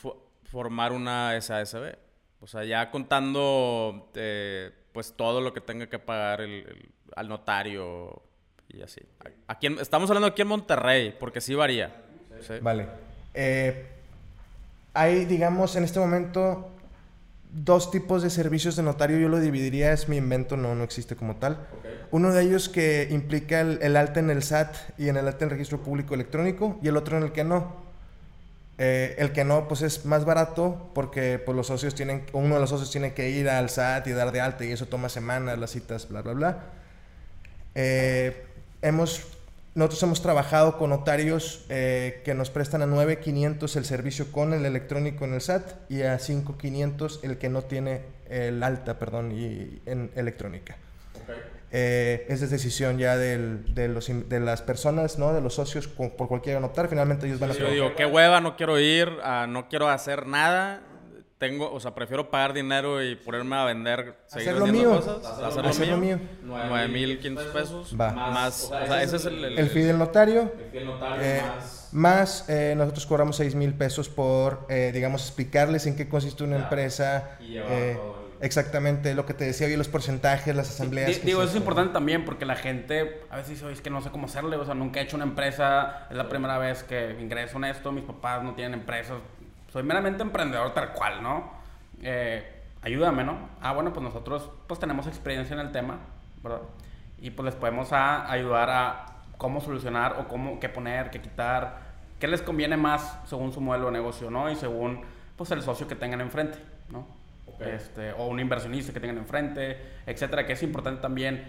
S1: formar una SASB? O sea, ya contando, eh, pues todo lo que tenga que pagar el- el- al notario y así. Aquí en- estamos hablando aquí en Monterrey, porque sí varía. Sí.
S3: Vale. Eh, hay, digamos, en este momento dos tipos de servicios de notario. Yo lo dividiría, es mi invento, no, no existe como tal. Uno de ellos que implica el, el alta en el SAT y en el alta en el registro público electrónico y el otro en el que no. Eh, el que no, pues es más barato porque pues, los socios tienen, uno de los socios tiene que ir al SAT y dar de alta y eso toma semanas, las citas, bla, bla, bla. Eh, hemos, nosotros hemos trabajado con notarios eh, que nos prestan a 9.500 el servicio con el electrónico en el SAT y a 5.500 el que no tiene el alta, perdón, y, en electrónica. Eh, es decisión ya del, de, los, de las personas, ¿no? De los socios por cualquier notar. Finalmente ellos van a...
S1: Yo digo, qué hueva, no quiero ir, uh, no quiero hacer nada. Tengo, o sea, prefiero pagar dinero y ponerme a vender,
S3: seguir hacer lo mío.
S1: cosas. Hacer, hacer lo mío. 9.500 pesos.
S3: Va.
S1: Más, o sea, ese es el...
S3: El, el fee del notario.
S1: El fee del notario
S3: eh,
S1: más...
S3: Más, eh, nosotros cobramos 6 mil pesos por, eh, digamos, explicarles en qué consiste una
S1: Claro.
S3: empresa.
S1: Y llevar
S3: eh,
S1: todo el-
S3: Exactamente, lo que te decía hoy, los porcentajes, las asambleas. Que
S2: Digo, eso es importante también porque la gente a veces dice, "Oye, es que no sé cómo hacerle, o sea, nunca he hecho una empresa, es la primera vez que ingreso en esto, mis papás no tienen empresas, soy meramente emprendedor tal cual, ¿no? Eh, ayúdame, ¿no? Ah, bueno, pues nosotros pues tenemos experiencia en el tema, ¿verdad? Y pues les podemos a- ayudar a cómo solucionar o cómo, qué poner, qué quitar, qué les conviene más según su modelo de negocio, ¿no? Y según pues el socio que tengan enfrente, ¿no? Este, o un inversionista que tengan enfrente, etcétera, que es importante también,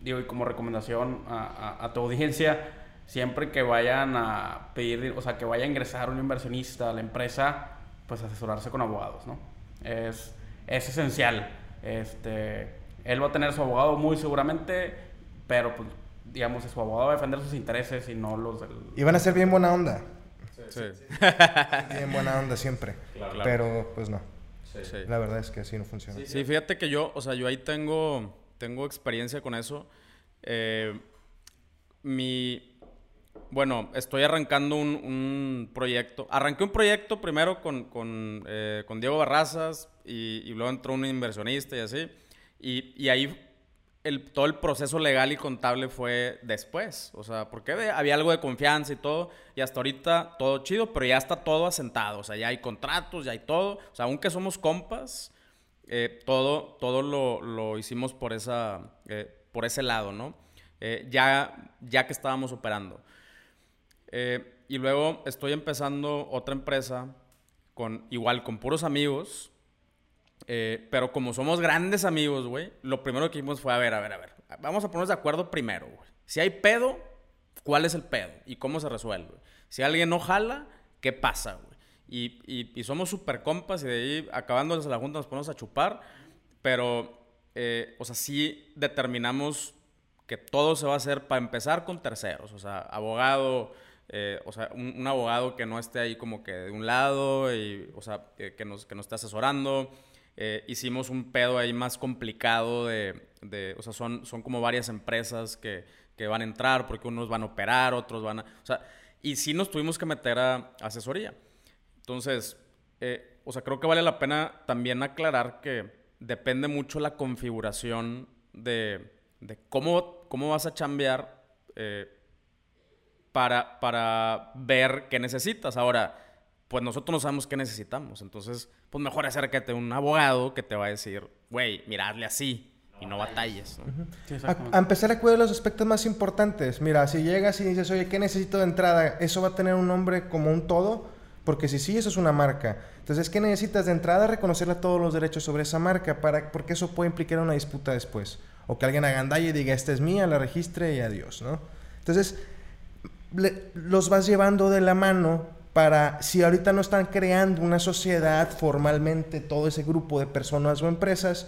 S2: digo, y como recomendación a, a- a tu audiencia, siempre que vayan a pedir, o sea, que vaya a ingresar un inversionista a la empresa, pues asesorarse con abogados, ¿no? Es, es esencial. Este, él va a tener su abogado muy seguramente, pero pues, digamos, su abogado va a defender sus intereses y no los del...
S3: Y van a ser bien buena onda.
S1: Sí.
S3: Bien buena onda siempre.
S1: Claro.
S3: Pero pues no.
S1: Sí.
S3: La verdad es que así no funciona.
S1: Sí, fíjate que yo, o sea, yo ahí tengo, tengo experiencia con eso. Eh, mi, bueno, estoy arrancando un, un proyecto. Arranqué un proyecto primero con, con, eh, con Diego Barrazas y, y luego entró un inversionista y así. Y, y ahí el, todo el proceso legal y contable fue después. O sea, porque había algo de confianza y todo. Y hasta ahorita todo chido, pero ya está todo asentado. O sea, ya hay contratos, ya hay todo. O sea, aunque somos compas, eh, todo, todo lo, lo hicimos por, esa, eh, por ese lado, ¿no? Eh, ya, ya que estábamos operando. Eh, y luego estoy empezando otra empresa con igual con puros amigos. Eh, pero como somos grandes amigos, güey, lo primero que hicimos fue, a ver, a ver, a ver, vamos a ponernos de acuerdo primero, güey. Si hay pedo, ¿cuál es el pedo? ¿Y cómo se resuelve? Si alguien no jala, ¿qué pasa, güey? Y, y- somos súper compas y de ahí, acabando la junta, nos ponemos a chupar. Pero, eh, o sea, sí determinamos que todo se va a hacer para empezar con terceros. O sea, abogado, eh, o sea, un, abogado que no esté ahí como que de un lado, y, o sea, que, nos, que nos esté asesorando. Eh, hicimos un pedo ahí más complicado de, de- o sea, son, son como varias empresas que, que van a entrar porque unos van a operar, otros van a, o sea, y sí nos tuvimos que meter a asesoría. Entonces, eh, o sea, creo que vale la pena también aclarar que depende mucho la configuración de, de cómo, cómo vas a chambear eh, para, para ver qué necesitas. Ahora, pues nosotros no sabemos qué necesitamos. Entonces, pues mejor acércate a un abogado que te va a decir, güey, mira, hazle así y no batalles. ¿no?
S2: Sí,
S3: A, a empezar a cuidar los aspectos más importantes. Mira, si llegas y dices, oye, ¿qué necesito de entrada? ¿Eso va a tener un nombre como un todo? Porque si sí, eso es una marca. Entonces, ¿qué necesitas de entrada? Reconocerle todos los derechos sobre esa marca, para, porque eso puede implicar una disputa después. O que alguien agandalle y diga, esta es mía, la registre y adiós, ¿no? Entonces, le- los vas llevando de la mano para, si ahorita no están creando una sociedad formalmente, todo ese grupo de personas o empresas,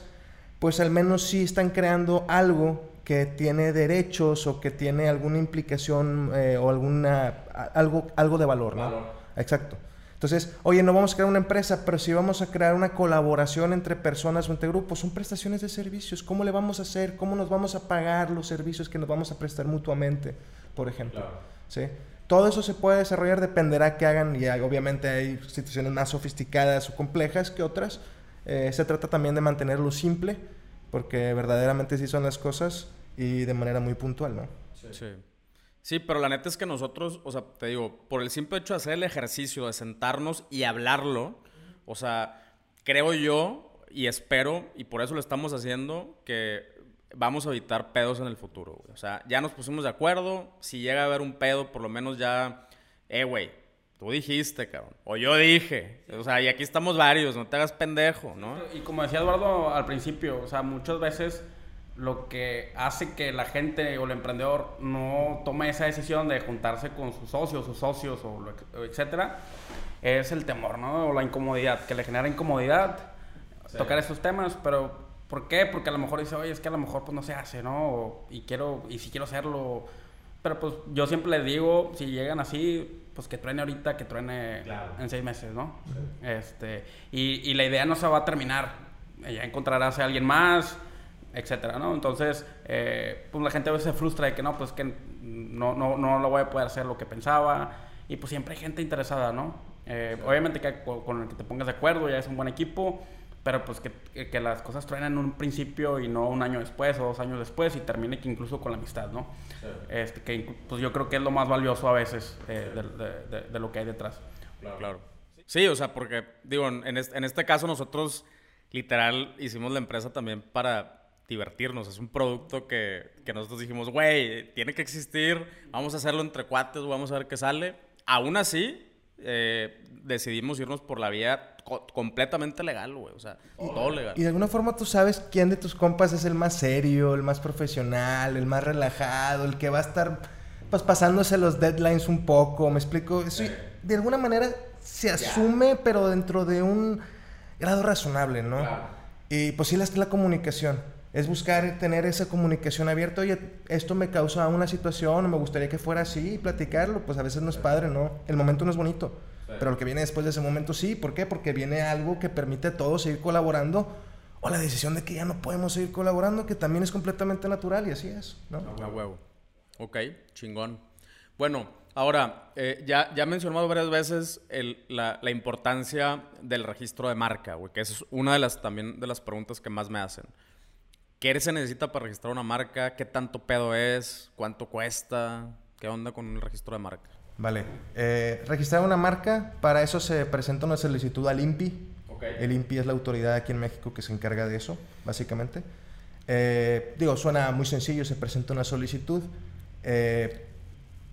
S3: pues al menos sí están creando algo que tiene derechos o que tiene alguna implicación eh, o alguna algo, algo de valor, ¿no? Exacto. Entonces, oye, no vamos a crear una empresa, pero si vamos a crear una colaboración entre personas o entre grupos, son prestaciones de servicios. ¿Cómo le vamos a hacer? ¿Cómo nos vamos a pagar los servicios que nos vamos a prestar mutuamente, por ejemplo? ¿Sí? Todo eso se puede desarrollar, dependerá que hagan, y hay- obviamente hay situaciones más sofisticadas o complejas que otras. Eh, se trata también de mantenerlo simple, porque verdaderamente sí son las cosas y de manera muy puntual, ¿no?
S1: Sí. Sí, pero la neta es que nosotros, o sea, te digo, por el simple hecho de hacer el ejercicio, de sentarnos y hablarlo, o sea, creo yo y espero, y por eso lo estamos haciendo, que vamos a evitar pedos en el futuro, güey. O sea, ya nos pusimos de acuerdo, si llega a haber un pedo, por lo menos ya, eh, güey, Tú dijiste, cabrón. O yo dije. O sea, y aquí estamos varios, no te hagas pendejo, ¿no?
S2: Y como decía Eduardo al principio, o sea, muchas veces lo que hace que la gente o el emprendedor no tome esa decisión de juntarse con sus socios, sus socios o lo, etcétera, es el temor, ¿no? O la incomodidad, que le genera incomodidad tocar esos temas, pero ¿por qué? Porque a lo mejor dice, oye, es que a lo mejor pues no se hace, ¿no? y quiero, y si quiero hacerlo, pero pues yo siempre les digo, si llegan así, pues que truene ahorita, que truene en seis meses, ¿no? Este, y, y, la idea no se va a terminar, ya encontrarás a alguien más, etcétera, ¿no? Entonces, eh, pues la gente a veces se frustra de que no, pues que no, no, no lo voy a poder hacer lo que pensaba, y pues siempre hay gente interesada, ¿no? Eh, obviamente que con el que te pongas de acuerdo ya es un buen equipo, pero pues que, que, las cosas truenan en un principio y no un año después o dos años después y termine que incluso con la amistad, ¿no? Este, que pues yo creo que es lo más valioso a veces eh, de, de, lo que hay detrás.
S1: Claro. claro. Sí, o sea, porque digo, en este, en este caso nosotros literal hicimos la empresa también para divertirnos. Es un producto que, que nosotros dijimos, güey, tiene que existir, vamos a hacerlo entre cuates, vamos a ver qué sale. Aún así, eh, decidimos irnos por la vía completamente legal, güey. O sea, todo legal.
S3: Y de alguna forma tú sabes quién de tus compas es el más serio, el más profesional, el más relajado, el que va a estar pues pasándose los deadlines un poco. ¿Me explico? Eso, de alguna manera se asume, pero dentro de un grado razonable, ¿no? Y pues sí, la, la comunicación. Es buscar tener esa comunicación abierta. Oye, esto me causa una situación, me gustaría que fuera así, y platicarlo. Pues a veces no es padre, ¿no? El momento no es bonito. Pero lo que viene después de ese momento sí. ¿Por qué? Porque viene algo que permite a todos seguir colaborando. O la decisión de que ya no podemos seguir colaborando, que también es completamente natural y así es, ¿no?
S1: A huevo. Ok, chingón. Bueno, ahora, eh, ya, ya he mencionado varias veces la, la, importancia del registro de marca, güey, que es una de las también de las preguntas que más me hacen. ¿Qué se necesita para registrar una marca? ¿Qué tanto pedo es? ¿Cuánto cuesta? ¿Qué onda con el registro de marca?
S3: Vale. Eh, registrar una marca, para eso se presenta una solicitud al INPI. El INPI es la autoridad aquí en México que se encarga de eso, básicamente. Eh, digo, suena muy sencillo, se presenta una solicitud, eh,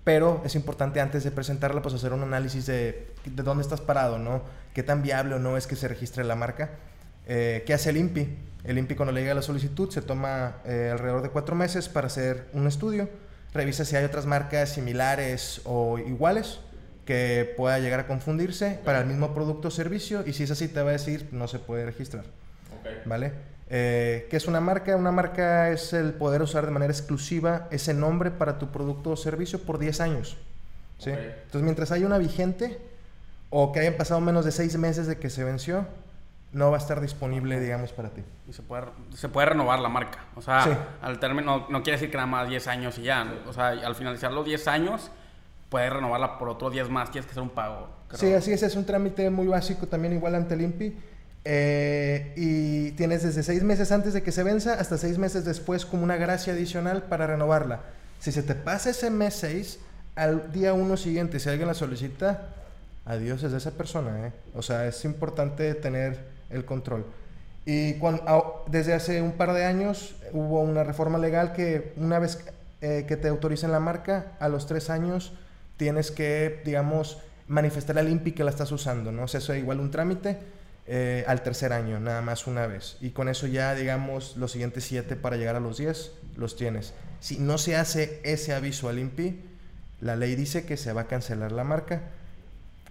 S3: pero es importante antes de presentarla, pues hacer un análisis de, de dónde estás parado, ¿no? ¿Qué tan viable o no es que se registre la marca? ¿Qué hace el INPI? El INPI cuando le llega la solicitud se toma eh, alrededor de cuatro meses para hacer un estudio, revisa si hay otras marcas similares o iguales que pueda llegar a confundirse para el mismo producto o servicio y si es así te va a decir no se puede registrar. ¿Vale? Eh, ¿Qué es una marca? Una marca es el poder usar de manera exclusiva ese nombre para tu producto o servicio por 10 años. ¿sí? Entonces, mientras haya una vigente o que hayan pasado menos de 6 meses de que se venció, no va a estar disponible, digamos, para ti.
S2: Y se puede, se puede renovar la marca. O sea, al término, no, quiere decir que nada más 10 años y ya. O sea, al finalizar los 10 años, puedes renovarla por otros 10 más. Tienes que hacer un pago.
S3: Sí, así es. Es un trámite muy básico también, igual ante el INPI. Eh, y tienes desde 6 meses antes de que se venza hasta 6 meses después como una gracia adicional para renovarla. Si se te pasa ese mes 6, al día 1 siguiente, si alguien la solicita, adiós es de esa persona. ¿eh? O sea, es importante tener el control. Y desde hace un par de años hubo una reforma legal que una vez eh, que te autoricen la marca, a los tres años tienes que, digamos, manifestar al INPI que la estás usando, ¿no? O sea, eso es igual un trámite eh, al tercer año, nada más una vez. Y con eso ya, digamos, los siguientes siete para llegar a los diez, los tienes. Si no se hace ese aviso al INPI, la ley dice que se va a cancelar la marca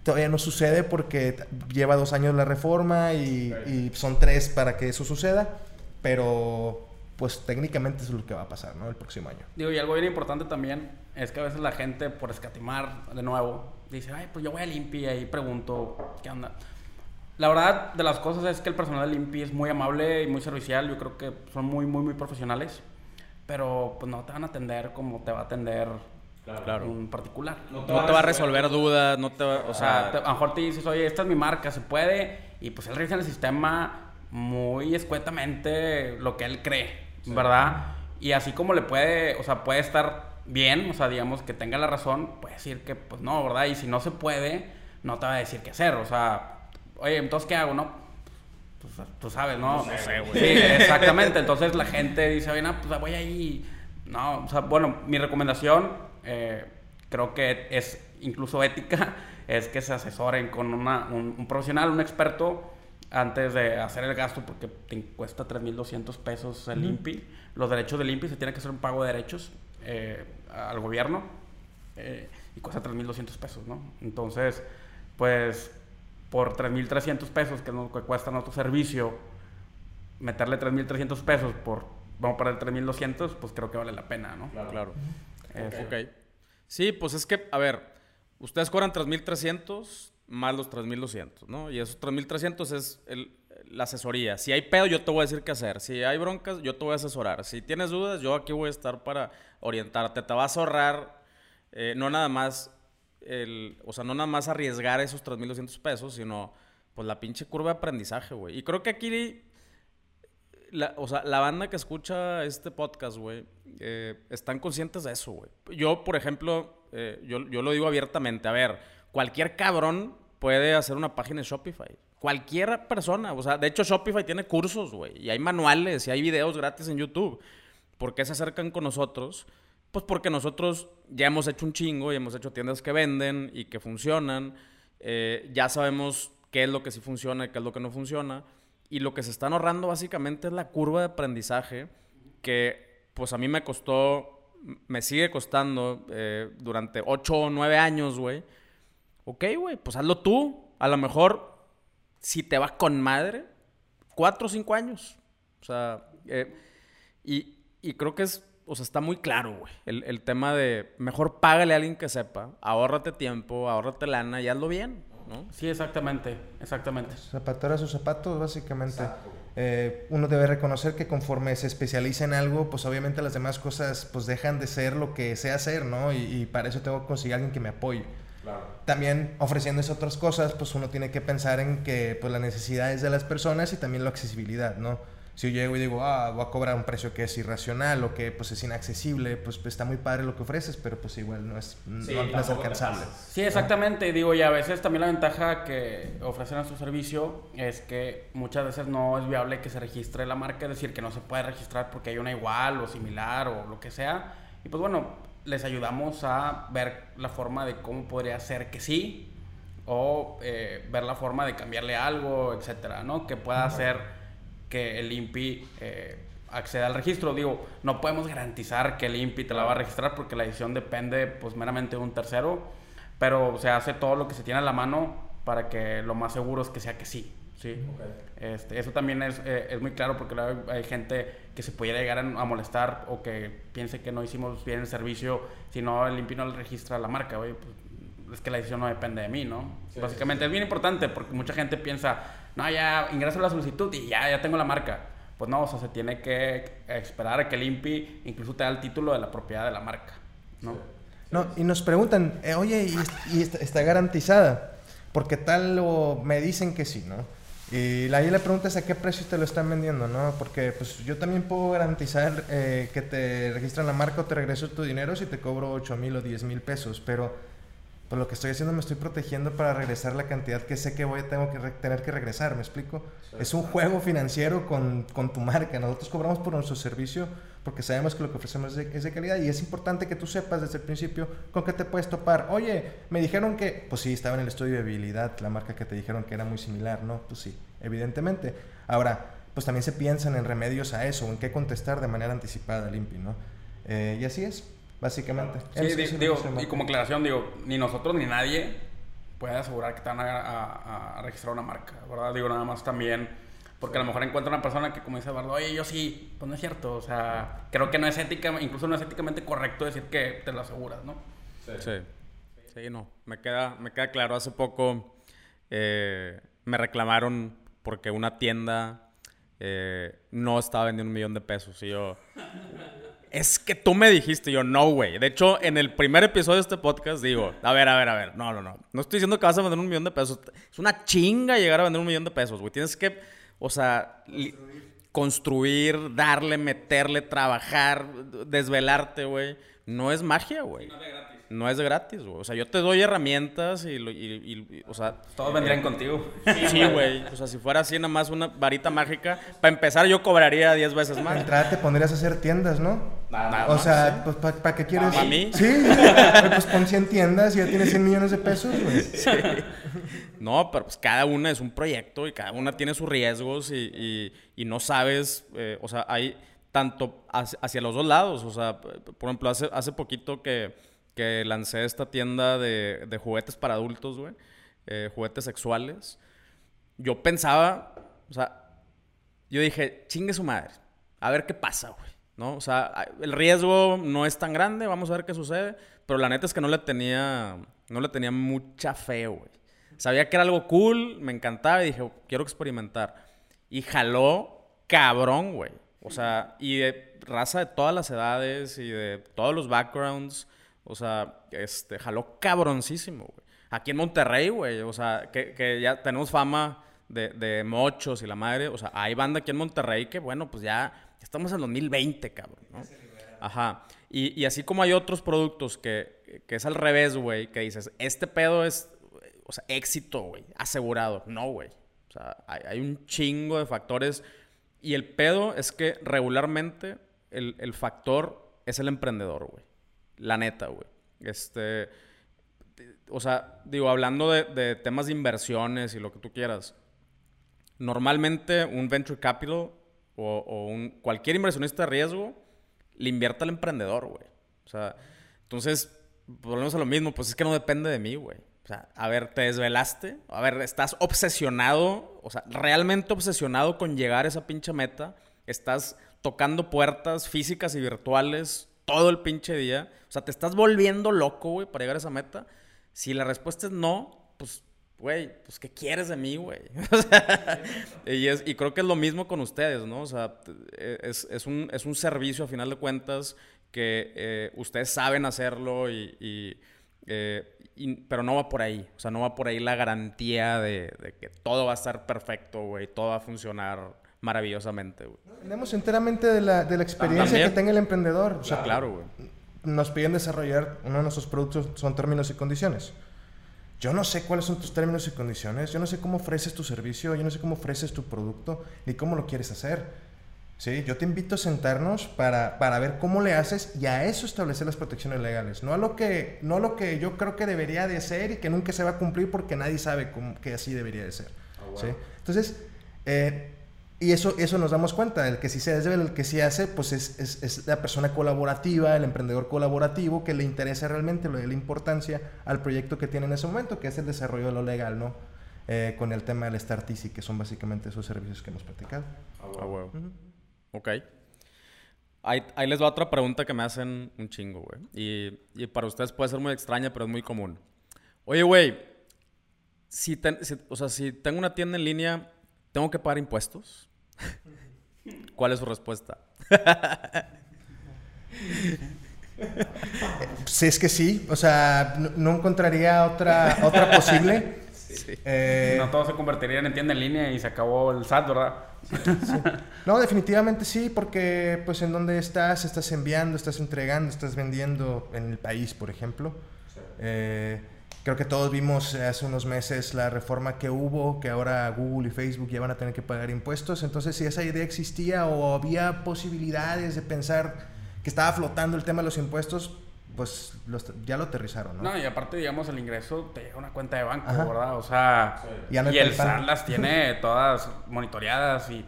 S3: Todavía no sucede porque lleva dos años la reforma y, son tres para que eso suceda, pero pues técnicamente eso es lo que va a pasar, ¿no? El próximo año.
S2: Digo, y algo bien importante también es que a veces la gente, por escatimar de nuevo, dice, ay, pues yo voy a Limpi y pregunto, ¿qué onda? La verdad de las cosas es que el personal de Limpi es muy amable y muy servicial. Yo creo que son muy, muy, muy profesionales. Pero pues no te van a atender como te va a atender claro. un particular.
S1: No te, va, a resolver dudas, no te o sea...
S2: a lo mejor te dices, oye, esta es mi marca, se puede, y pues él revisa en el sistema muy escuetamente lo que él cree, ¿verdad? Y así como le puede, o sea, puede estar bien, o sea, digamos que tenga la razón, puede decir que, pues no, ¿verdad? Y si no se puede, no te va a decir qué hacer, o sea, oye, entonces, ¿qué hago, no? Pues tú sabes, ¿no? No sé, güey. Sí, exactamente. Entonces la gente dice, oye, no, pues voy ahí. No, o sea, bueno, mi recomendación eh, creo que es incluso ética, (laughs) es que se asesoren con una, un, un profesional, un experto, antes de hacer el gasto, porque te cuesta 3.200 pesos el INPI. Los derechos del INPI se tiene que hacer un pago de derechos eh, al gobierno eh, y cuesta 3.200 pesos, ¿no? Entonces, pues por 3.300 pesos que, nos, que cuesta nuestro servicio, meterle 3.300 pesos por, vamos para el 3.200, pues creo que vale la pena, ¿no?
S1: Claro. claro.
S2: Es-
S1: Ok. Sí, pues es que, a ver, ustedes cobran 3.300 más los 3.200, ¿no? Y esos 3.300 es la asesoría. Si hay pedo, yo te voy a decir qué hacer. Si hay broncas, yo te voy a asesorar. Si tienes dudas, yo aquí voy a estar para orientarte. Te vas a ahorrar, eh, no nada más, el, o sea, no nada más arriesgar esos 3.200 pesos, sino pues la pinche curva de aprendizaje, güey. Y creo que aquí la, o sea, la banda que escucha este podcast, güey, eh, están conscientes de eso, güey. Yo, por ejemplo, eh, yo, yo lo digo abiertamente. A ver, cualquier cabrón puede hacer una página en Shopify. Cualquier persona. O sea, de hecho, Shopify tiene cursos, güey. Y hay manuales y hay videos gratis en YouTube. ¿Por qué se acercan con nosotros? Pues porque nosotros ya hemos hecho un chingo y hemos hecho tiendas que venden y que funcionan. Eh, ya sabemos qué es lo que sí funciona y qué es lo que no funciona. Y lo que se están ahorrando básicamente es la curva de aprendizaje que pues a mí me costó, me sigue costando eh, durante 8 o 9 años, güey. Ok, güey, pues hazlo tú. A lo mejor, si te va con madre, 4 o 5 años. O sea, eh, y, y creo que es, o sea, está muy claro, güey. El, el tema de mejor págale a alguien que sepa, ahórrate tiempo, ahórrate lana y hazlo bien, ¿no?
S2: Sí, exactamente, exactamente.
S3: Zapatero a sus zapatos, básicamente. Eh, uno debe reconocer que conforme se especializa en algo, pues obviamente las demás cosas pues dejan de ser lo que sé hacer, ¿no? Y, y para eso tengo que conseguir alguien que me apoye. También ofreciéndose otras cosas, pues uno tiene que pensar en que pues las necesidades de las personas y también la accesibilidad, ¿no? Si yo llego y digo, ah, voy a cobrar un precio que es irracional o que pues es inaccesible, pues, pues, está muy padre lo que ofreces, pero pues igual no es, no, no es alcanzable.
S2: Sí, exactamente. Digo, y a veces también la ventaja que ofrecen a su servicio es que muchas veces no es viable que se registre la marca, es decir, que no se puede registrar porque hay una igual o similar o lo que sea. Y pues bueno, les ayudamos a ver la forma de cómo podría ser que sí o eh, ver la forma de cambiarle algo, etcétera, ¿no? Que pueda hacer que el INPI eh, acceda al registro. Digo, no podemos garantizar que el INPI te la va a registrar porque la decisión depende pues meramente de un tercero, pero se hace todo lo que se tiene a la mano para que lo más seguro es que sea que sí. ¿sí? Este, eso también es, eh, es muy claro porque luego hay gente que se pudiera llegar a, a molestar o que piense que no hicimos bien el servicio si no el INPI no le registra la marca. Oye, pues, es que la decisión no depende de mí, ¿no? Básicamente es bien importante porque mucha gente piensa, no, ya ingreso la solicitud y ya, ya tengo la marca. Pues no, o sea, se tiene que esperar a que el INPI incluso te da el título de la propiedad de la marca, ¿no?
S3: No, y nos preguntan, eh, oye, ¿y, est- y está, garantizada? Porque tal o me dicen que sí, ¿no? Y ahí la pregunta es a qué precio te lo están vendiendo, ¿no? Porque pues yo también puedo garantizar eh, que te registran la marca o te regreso tu dinero si te cobro 8 mil o 10 mil pesos, pero pues lo que estoy haciendo me estoy protegiendo para regresar la cantidad que sé que voy a tengo que tener que regresar, ¿me explico? Es un juego financiero con, con tu marca. Nosotros cobramos por nuestro servicio porque sabemos que lo que ofrecemos es de, es de calidad y es importante que tú sepas desde el principio con qué te puedes topar. Oye, me dijeron que, pues sí, estaba en el estudio de viabilidad, la marca que te dijeron que era muy similar, ¿no? Pues sí, evidentemente. Ahora, pues también se piensan en remedios a eso, en qué contestar de manera anticipada al INPI, ¿no? Eh, y así es, básicamente.
S2: Sí, di- digo, y como aclaración, digo, ni nosotros ni nadie puede asegurar que te van a, a- a registrar una marca, ¿verdad? Digo, nada más también, porque a lo mejor encuentra una persona que, como dice Eduardo, oye, yo sí, pues no es cierto, o sea, creo que no es ética, incluso no es éticamente correcto decir que te lo aseguras, ¿no?
S1: Sí. Sí, no. Me queda, me queda claro. Hace poco eh, me reclamaron porque una tienda eh, no estaba vendiendo un millón de pesos. Y yo. Es que tú me dijiste, yo, no, güey. De hecho, en el primer episodio de este podcast digo, a ver, a ver, a ver, no, no, no. No estoy diciendo que vas a vender un millón de pesos. Es una chinga llegar a vender un millón de pesos, güey. Tienes que, o sea, li- construir, darle, meterle, trabajar, desvelarte, güey. no es magia, güey. No es de gratis, güey. O sea, yo te doy herramientas y, lo- y- y- o sea...
S2: Todos vendrían contigo.
S1: Sí, güey. O sea, si fuera así nada más una varita mágica, para empezar yo cobraría 10 veces más.
S3: entrada te pondrías a hacer tiendas, ¿no?
S1: Nada
S3: O
S1: más,
S3: sea, pues ¿para qué quieres?
S1: ¿Pa' mí?
S3: Sí, pues pon 100 tiendas y ya tienes 100 millones de pesos, güey.
S1: No, pero pues cada una es un proyecto y cada una tiene sus riesgos y, y- y no sabes, eh, o sea, hay tanto hacia, los dos lados. O sea, por ejemplo, hace, hace poquito que, que lancé esta tienda de, de juguetes para adultos, güey, eh, juguetes sexuales. Yo pensaba, o sea, yo dije, chingue su madre, a ver qué pasa, güey. ¿No? O sea, el riesgo no es tan grande, vamos a ver qué sucede. Pero la neta es que no le tenía, no le tenía mucha fe, güey. Sabía que era algo cool, me encantaba y dije, quiero experimentar. Y jaló cabrón, güey. O sea, y de raza de todas las edades y de todos los backgrounds. O sea, este, jaló cabroncísimo, güey. Aquí en Monterrey, güey. O sea, que, que ya tenemos fama de, de mochos y la madre. O sea, hay banda aquí en Monterrey que, bueno, pues ya estamos en 2020, cabrón, ¿no? Ajá. Y, y así como hay otros productos que, que es al revés, güey, que dices, este pedo es, o sea, éxito, güey, asegurado. No, güey. O sea, hay, hay un chingo de factores. Y el pedo es que regularmente el, el factor es el emprendedor, güey. La neta, güey. Este, o sea, digo, hablando de, temas de inversiones y lo que tú quieras, normalmente un venture capital o, o un, cualquier inversionista de riesgo le invierte al emprendedor, güey. O sea, entonces, volvemos a lo mismo, pues es que no depende de mí, güey. O sea, a ver, te desvelaste, a ver, estás obsesionado, o sea, realmente obsesionado con llegar a esa pinche meta, estás tocando puertas físicas y virtuales todo el pinche día, o sea, te estás volviendo loco, güey, para llegar a esa meta. Si la respuesta es no, pues, güey, pues, ¿qué quieres de mí, güey? (laughs) Y, es- y creo que es lo mismo con ustedes, ¿no? O sea, t- es, un, es un servicio, a final de cuentas, que eh, ustedes saben hacerlo eh, y- pero no va por ahí. O sea, no va por ahí la garantía de, de que todo va a estar perfecto, güey. Todo va a funcionar maravillosamente, güey.
S3: Dependemos enteramente de la, de la experiencia
S1: También.
S3: que tenga el emprendedor. O
S1: sea, claro, güey.
S3: nos piden desarrollar uno de nuestros productos son términos y condiciones. Yo no sé cuáles son tus términos y condiciones, yo no sé cómo ofreces tu servicio, yo no sé cómo ofreces tu producto, ni cómo lo quieres hacer. ¿Sí? Yo te invito a sentarnos para, para ver cómo le haces y a eso establecer las protecciones legales, no a lo que, no a lo que yo creo que debería de ser y que nunca se va a cumplir porque nadie sabe cómo, que así debería de ser. ¿sí? Entonces, eh, y eso, eso nos damos cuenta, el que sí se debe, el que sí hace, pues es, es, es la persona colaborativa, el emprendedor colaborativo que le interesa realmente, le da la importancia al proyecto que tiene en ese momento, que es el desarrollo de lo legal, ¿no? Eh, con el tema del Start Easy, que son básicamente esos servicios que hemos platicado.
S1: A huevo. Ok. Ahí, ahí les va otra pregunta que me hacen un chingo, güey. Y, y para ustedes puede ser muy extraña, pero es muy común. Oye, güey, si, ten- si- o sea, si tengo una tienda en línea, ¿tengo que pagar impuestos? ¿Cuál es su respuesta?
S3: Si es que sí, o sea, no, no encontraría otra, otra posible. Eh,
S2: No todos se convertirían en tienda en línea y se acabó el SAT, ¿verdad?
S3: No, definitivamente sí, porque pues en donde estás, estás enviando, estás entregando, estás vendiendo en el país, por ejemplo. Eh, creo que todos vimos hace unos meses la reforma que hubo, que ahora Google y Facebook ya van a tener que pagar impuestos. Entonces, si esa idea existía o había posibilidades de pensar que estaba flotando el tema de los impuestos, pues los- ya lo aterrizaron, ¿no?
S2: No, y aparte, digamos, el ingreso te llega a una cuenta de banco,
S3: Ajá.
S2: ¿verdad? O sea, y
S3: hay
S2: el. SAT las tiene (laughs) todas monitoreadas y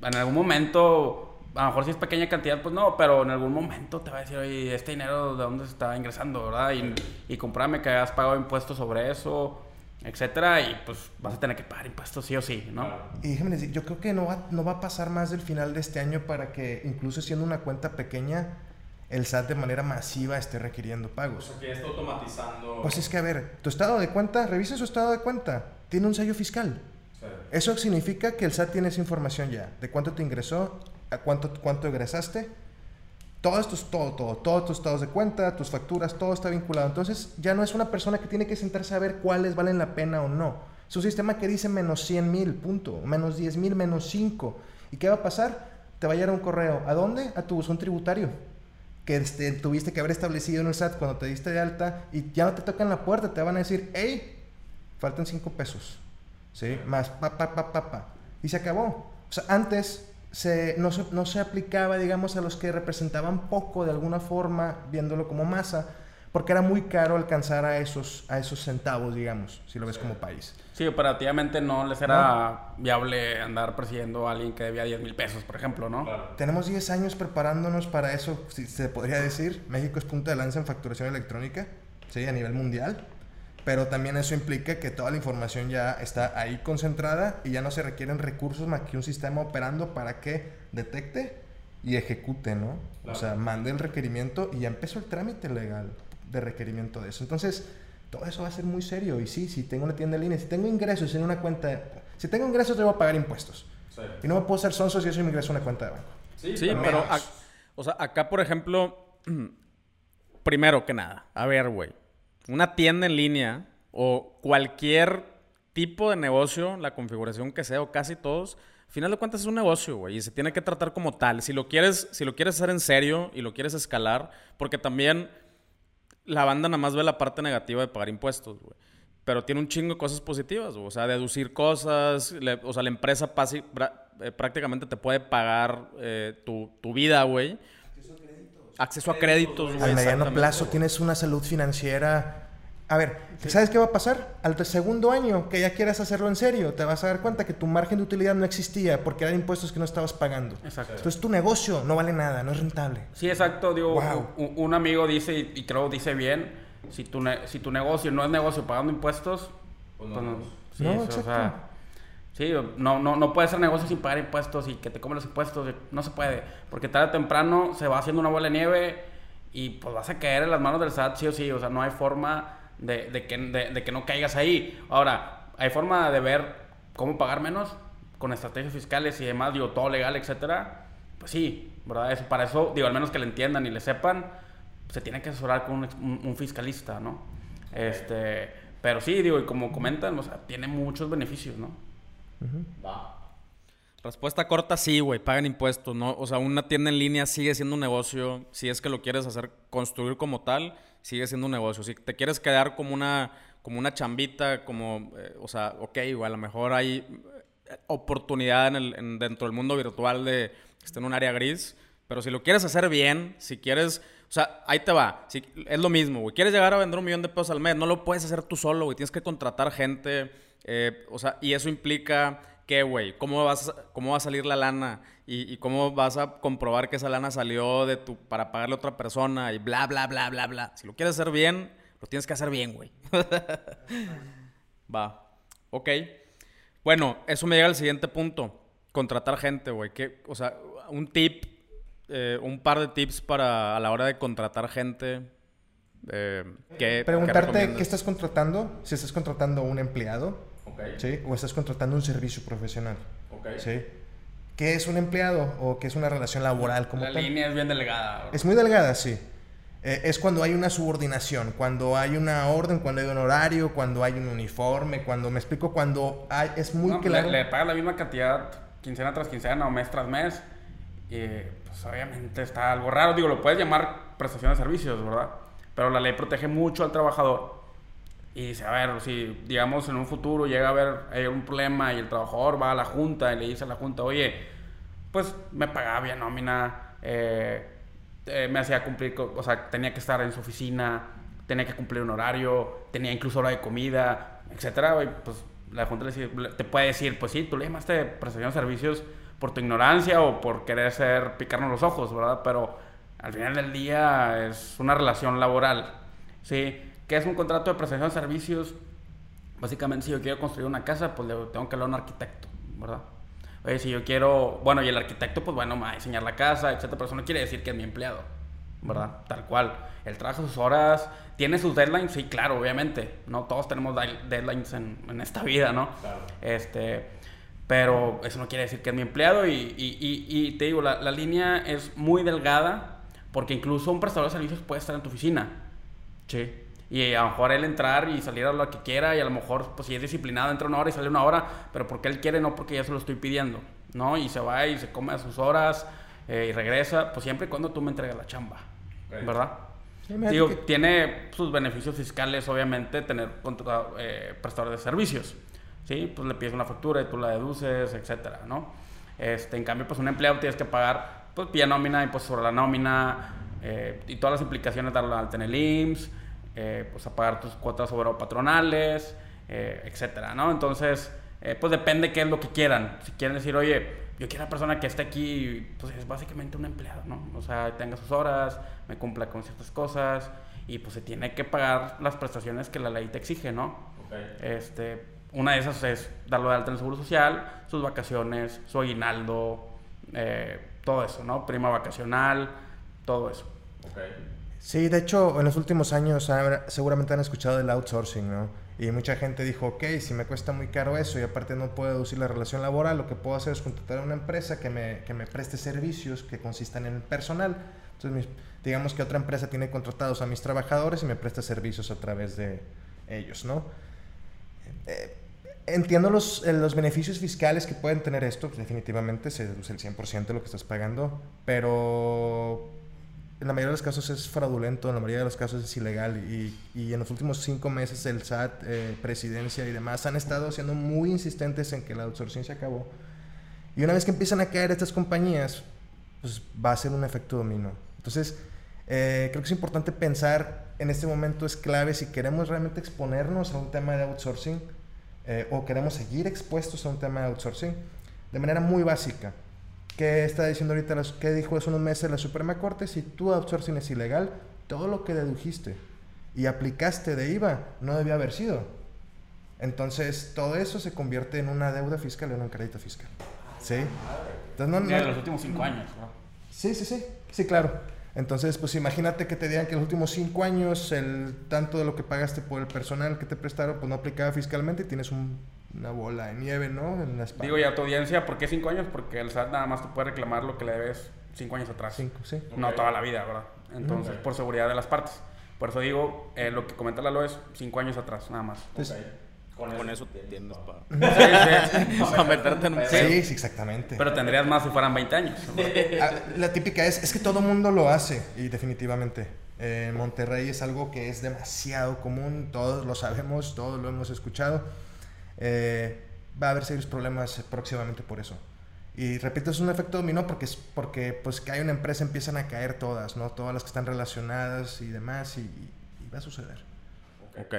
S2: en algún momento, a lo mejor si es pequeña cantidad, pues no, pero en algún momento te va a decir, oye, este dinero de dónde se está ingresando, ¿verdad? Y, y comprame que has pagado impuestos sobre eso, etcétera, y pues vas a tener que pagar impuestos sí o sí, ¿no?
S3: Y déjeme decir, yo creo que no va, no va a pasar más del final de este año para que, incluso siendo una cuenta pequeña, el SAT de manera masiva esté requiriendo pagos.
S1: que está automatizando.
S3: Pues es que, a ver, tu estado de cuenta, revisa su estado de cuenta, tiene un sello fiscal. Eso significa que el SAT tiene esa información ya, de cuánto te ingresó, a cuánto, cuánto egresaste, todos tus, todo, todo, todos tus estados de cuenta, tus facturas, todo está vinculado. Entonces ya no es una persona que tiene que sentarse a ver cuáles valen la pena o no. Es un sistema que dice menos 100 mil, punto, menos 10 mil, menos 5. ¿Y qué va a pasar? Te va a llegar un correo. ¿A dónde? A tu buzón tributario. que este, tuviste que haber establecido en el SAT cuando te diste de alta y ya no te tocan la puerta, te van a decir, hey, faltan cinco pesos, ¿sí? Más, pa, pa, pa, pa, pa. Y se acabó. O sea, antes se, no, se, no se aplicaba, digamos, a los que representaban poco de alguna forma, viéndolo como masa, porque era muy caro alcanzar a esos, a esos centavos, digamos, si lo ves como país.
S2: Sí, operativamente no les era viable andar persiguiendo a alguien que debía 10 mil pesos, por ejemplo, ¿no?
S3: Tenemos 10 años preparándonos para eso, si se podría decir. México es punta de lanza en facturación electrónica, ¿sí? A nivel mundial. Pero también eso implica que toda la información ya está ahí concentrada y ya no se requieren recursos más que un sistema operando para que detecte y ejecute, ¿no? O sea, mande el requerimiento y ya empezó el trámite legal de requerimiento de eso. Entonces, todo eso va a ser muy serio. Y sí, si tengo una tienda en línea, si tengo ingresos en una cuenta, si tengo ingresos, debo pagar impuestos. Y no me puedo hacer sonso si eso me ingreso en una cuenta de banco.
S1: Sí, pero, o sea, acá, por ejemplo, (clears throat) primero que nada, a ver, güey, una tienda en línea o cualquier tipo de negocio, la configuración que sea, o casi todos, al final de cuentas es un negocio, güey, y se tiene que tratar como tal. Si lo quieres, si lo quieres hacer en serio y lo quieres escalar, porque también la banda nada más ve la parte negativa de pagar impuestos, güey. Pero tiene un chingo de cosas positivas. O sea, deducir cosas. o sea, la empresa eh, prácticamente te puede pagar eh, tu, tu, vida, güey. Acceso a créditos.
S3: Güey. A mediano plazo tienes una salud financiera a ver, ¿sabes qué va a pasar? Al segundo año que ya quieras hacerlo en serio, te vas a dar cuenta que tu margen de utilidad no existía porque eran impuestos que no estabas pagando. Exacto. Entonces tu negocio no vale nada, no es rentable.
S2: Sí, exacto. Digo, un, amigo dice, y creo dice bien, si tu, si tu negocio no es negocio pagando impuestos, pues no. Pues sí, no, o sea, no, no, no puede ser negocio sin pagar impuestos y que te comen los impuestos. No se puede. Porque tarde o temprano se va haciendo una bola de nieve y pues vas a caer en las manos del SAT sí o sí. O sea, no hay forma de, que, de, que no caigas ahí. Ahora, hay forma de ver cómo pagar menos con estrategias fiscales y demás, digo, todo legal, etcétera. Pues sí, ¿verdad? Eso, para eso, digo, al menos que le entiendan y le sepan, se tiene que asesorar con un, fiscalista, ¿no? Este, pero sí, digo, y como comentan, o sea, tiene muchos beneficios, ¿no?
S1: Va. Respuesta corta, sí, güey, pagan impuestos, ¿no? O sea, una tienda en línea sigue siendo un negocio, si es que lo quieres hacer, construir como tal, sigue siendo un negocio. Si te quieres quedar como una, como una chambita, como, eh, o sea, ok, a lo mejor hay eh, oportunidad en el, dentro del mundo virtual de estar en un área gris, pero si lo quieres hacer bien, si quieres, o sea, ahí te va, si, es lo mismo, güey, quieres llegar a vender un millón de pesos al mes, no lo puedes hacer tú solo, güey, tienes que contratar gente, eh, o sea, y eso implica ¿qué, güey? ¿Cómo, vas, ¿Cómo va a salir la lana? Y, cómo vas a comprobar que esa lana salió de tu, para pagarle a otra persona? Y bla, bla, bla, bla, bla. Si lo quieres hacer bien, lo tienes que hacer bien, güey. (laughs) Va. Ok. Bueno, eso me llega al siguiente punto. Contratar gente, güey. O sea, un tip, eh, un par de tips para a la hora de contratar gente.
S3: Eh, Preguntarte qué estás contratando. Si estás contratando un empleado ¿sí? O estás contratando un servicio profesional. ¿sí? ¿Qué es un empleado o qué es una relación laboral como
S2: La línea es bien delgada.
S3: Es muy delgada, sí. Eh, es cuando hay una subordinación, cuando hay una orden, cuando hay un horario, cuando hay un uniforme, cuando me explico, cuando hay, es muy claro.
S2: Le, le pagas la misma cantidad quincena tras quincena o mes tras mes. Y pues obviamente está algo raro. Digo, lo puedes llamar prestación de servicios, ¿verdad? Pero la ley protege mucho al trabajador y dice, a ver, si digamos en un futuro llega a haber un problema y el trabajador va a la junta y le dice a la junta, oye, pues me pagaba bien nómina, eh, eh, me hacía cumplir, o sea, tenía que estar en su oficina, tenía que cumplir un horario, tenía incluso hora de comida, etcétera, pues la junta le te puede decir, pues sí, tú le llamaste prestación de servicios por tu ignorancia o por querer ser picarnos los ojos, ¿verdad? Pero al final del día es una relación laboral, ¿sí? ¿Qué es un contrato de prestación de servicios? Básicamente, si yo quiero construir una casa, pues le tengo que hablar a un arquitecto, ¿verdad? Oye, si yo quiero, bueno, y el arquitecto, pues bueno, me va a diseñar la casa, etcétera, pero eso no quiere decir que es mi empleado, ¿verdad? Tal cual. Él trabaja sus horas, tiene sus deadlines, sí, claro, obviamente. No todos tenemos deadlines en, esta vida, ¿no? Claro. Este, pero eso no quiere decir que es mi empleado y, y, te digo, la, la, línea es muy delgada porque incluso un prestador de servicios puede estar en tu oficina. Sí. Y a lo mejor él entrar y salir a lo que quiera y a lo mejor, pues si es disciplinado, entra una hora y sale una hora, pero porque él quiere, no porque ya se lo estoy pidiendo, ¿no? Y se va y se come a sus horas eh, y regresa, pues siempre y cuando tú me entregas la chamba, ¿verdad? Digo, tiene sus beneficios fiscales, obviamente, tener eh, prestador de servicios. ¿sí? Pues le pides una factura y tú la deduces, etcétera, ¿no? Este, en cambio, pues un empleado tienes que pagar, pues, vía nómina, impuestos sobre la nómina, eh, y todas las implicaciones, darle alta en el IMSS, eh, pues a pagar tus cuotas sobre patronales, eh, etcétera, ¿no? Entonces, pues depende qué es lo que quieran. Si quieren decir, oye, yo quiero una persona que esté aquí, pues es básicamente un empleado, ¿no? O sea, tenga sus horas, me cumpla con ciertas cosas y pues se tiene que pagar las prestaciones que la ley te exige, ¿no? Este, una de esas es darlo de alta en el Seguro Social, sus vacaciones, su aguinaldo, eh, todo eso, ¿no? Prima vacacional, todo eso.
S3: Sí, de hecho, en los últimos años seguramente han escuchado del outsourcing, ¿no? Y mucha gente dijo, ok, si me cuesta muy caro eso y aparte no puedo deducir la relación laboral, lo que puedo hacer es contratar a una empresa que me, que me preste servicios que consistan en personal. Entonces, digamos que otra empresa tiene contratados a mis trabajadores y me presta servicios a través de ellos, ¿no? Eh, Entiendo los, eh, los, beneficios fiscales que pueden tener esto, pues, definitivamente se deduce el 100% de lo que estás pagando, pero en la mayoría de los casos es fraudulento, en la mayoría de los casos es ilegal y, y en los últimos cinco meses el SAT, eh, presidencia y demás han estado siendo muy insistentes en que la outsourcing se acabó. Y una vez que empiezan a caer estas compañías, pues va a ser un efecto dominó. Entonces, eh, creo que es importante pensar en este momento es clave si queremos realmente exponernos a un tema de outsourcing eh, o queremos seguir expuestos a un tema de outsourcing de manera muy básica. ¿Qué está diciendo ahorita, qué dijo hace unos meses la Suprema Corte? Si tu outsourcing es ilegal, todo lo que dedujiste y aplicaste de IVA no debía haber sido. Entonces, todo eso se convierte en una deuda fiscal, en un crédito fiscal. ¿Sí?
S2: Entonces, no, de los últimos cinco años.
S3: Sí, sí, sí. Sí, claro. Entonces, pues imagínate que te digan que los últimos cinco años el tanto de lo que pagaste por el personal que te prestaron, pues no aplicaba fiscalmente y tienes una bola de nieve, ¿no? En
S2: la Digo, y a tu audiencia, ¿por qué cinco años? Porque el SAT nada más te puede reclamar lo que le debes cinco años atrás.
S3: Cinco, sí.
S2: No toda la vida, ¿verdad? Entonces, por seguridad de las partes. Por eso digo, eh, lo que comenta Lalo es cinco años atrás, nada más.
S1: Con, eso, tienes (laughs) (laughs) para
S3: meterte en un... Sí, sí, exactamente.
S2: Pero tendrías más si fueran 20 años. (laughs)
S3: Ah, la típica es, es que todo mundo lo hace, y definitivamente. en Monterrey es algo que es demasiado común, todos lo sabemos, todos lo hemos escuchado. Eh, va a haber serios problemas próximamente por eso. Y repito, es un efecto dominó porque, es porque pues que hay una empresa empiezan a caer todas, ¿no? Todas las que están relacionadas y demás, y, y va a suceder.
S1: Ok.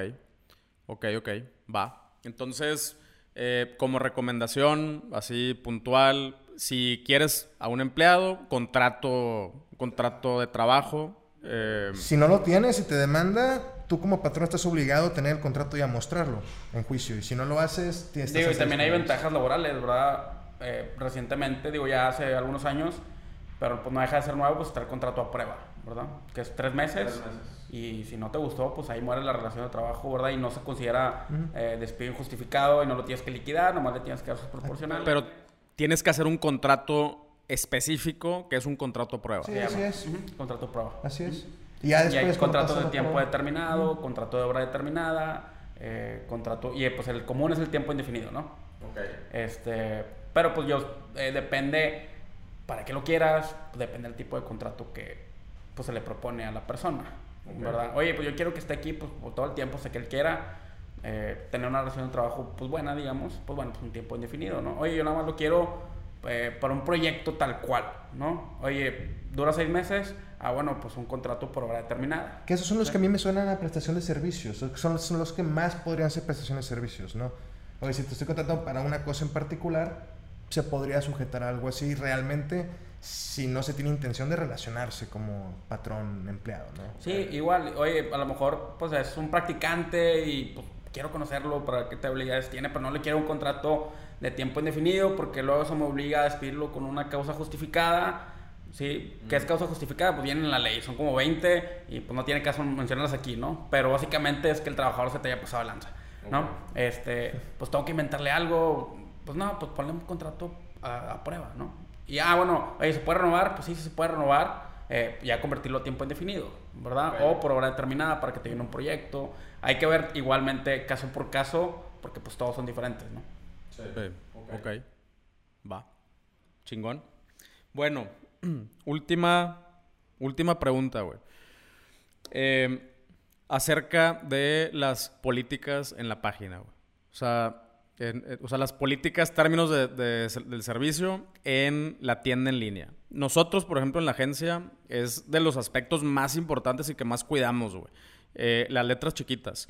S1: Ok, ok, va. Entonces, eh, como recomendación, así puntual, si quieres a un empleado, contrato, contrato de trabajo.
S3: Eh, si no lo tienes y te demanda, tú como patrón estás obligado a tener el contrato y a mostrarlo en juicio. Y si no lo haces,
S2: tienes Digo, y también hay ventajas laborales, ¿verdad? Eh, recientemente, digo, ya hace algunos años, pero pues no deja de ser nuevo, pues está el contrato a prueba, ¿verdad? Que es tres meses. Tres meses y si no te gustó, pues ahí muere la relación de trabajo, ¿verdad? Y no se considera eh, despido injustificado y no lo tienes que liquidar, nomás le tienes que dar sus proporcional.
S1: Pero tienes que hacer un contrato específico que es un contrato prueba.
S3: Sí, así es.
S2: Contrato prueba.
S3: Así es.
S2: Y ya después. Y hay contrato de tiempo determinado, contrato de obra determinada, eh, contrato. Y pues el común es el tiempo indefinido, ¿no? Ok. Este, pero pues yo, eh, depende, para qué lo quieras, pues, depende del tipo de contrato que pues, se le propone a la persona. ¿verdad? Oye, pues yo quiero que esté aquí pues, por todo el tiempo, sé que él quiera eh, tener una relación de trabajo pues buena, digamos, pues bueno, pues un tiempo indefinido, ¿no? Oye, yo nada más lo quiero eh, para un proyecto tal cual, ¿no? Oye, dura seis meses, ah, bueno, pues un contrato por hora determinada.
S3: Que esos son los que a mí me suenan a prestación de servicios, son, son los que más podrían ser prestaciones de servicios, ¿no? Oye, si te estoy contratando para una cosa en particular, se podría sujetar a algo así realmente si no se tiene intención de relacionarse como patrón empleado, ¿no?
S2: Sí, igual, oye, a lo mejor pues es un practicante y pues, quiero conocerlo para qué habilidades tiene, pero no le quiero un contrato de tiempo indefinido porque luego eso me obliga a despedirlo con una causa justificada. ¿Sí? ¿Qué es causa justificada? Pues viene en la ley, son como 20 y pues no tiene caso mencionarlas aquí, ¿no? Pero básicamente es que el trabajador se te haya pasado de lanza, ¿no? Este, pues tengo que inventarle algo, pues no, pues ponle un contrato a, a prueba, ¿no? Y, ah, bueno, oye, ¿se puede renovar? Pues sí, se puede renovar. Eh, ya convertirlo a tiempo indefinido, ¿verdad? O por hora determinada para que te un proyecto. Hay que ver igualmente caso por caso, porque pues todos son diferentes, ¿no?
S1: Sí. ok. Va. Chingón. Bueno, (clears throat) última, última pregunta, güey. eh, acerca de las políticas en la página, güey. O sea, en- eh, o sea, las políticas, términos de- de- del servicio en la tienda en línea. Nosotros, por ejemplo, en la agencia, es de los aspectos más importantes y que más cuidamos, güey. Eh, las letras chiquitas.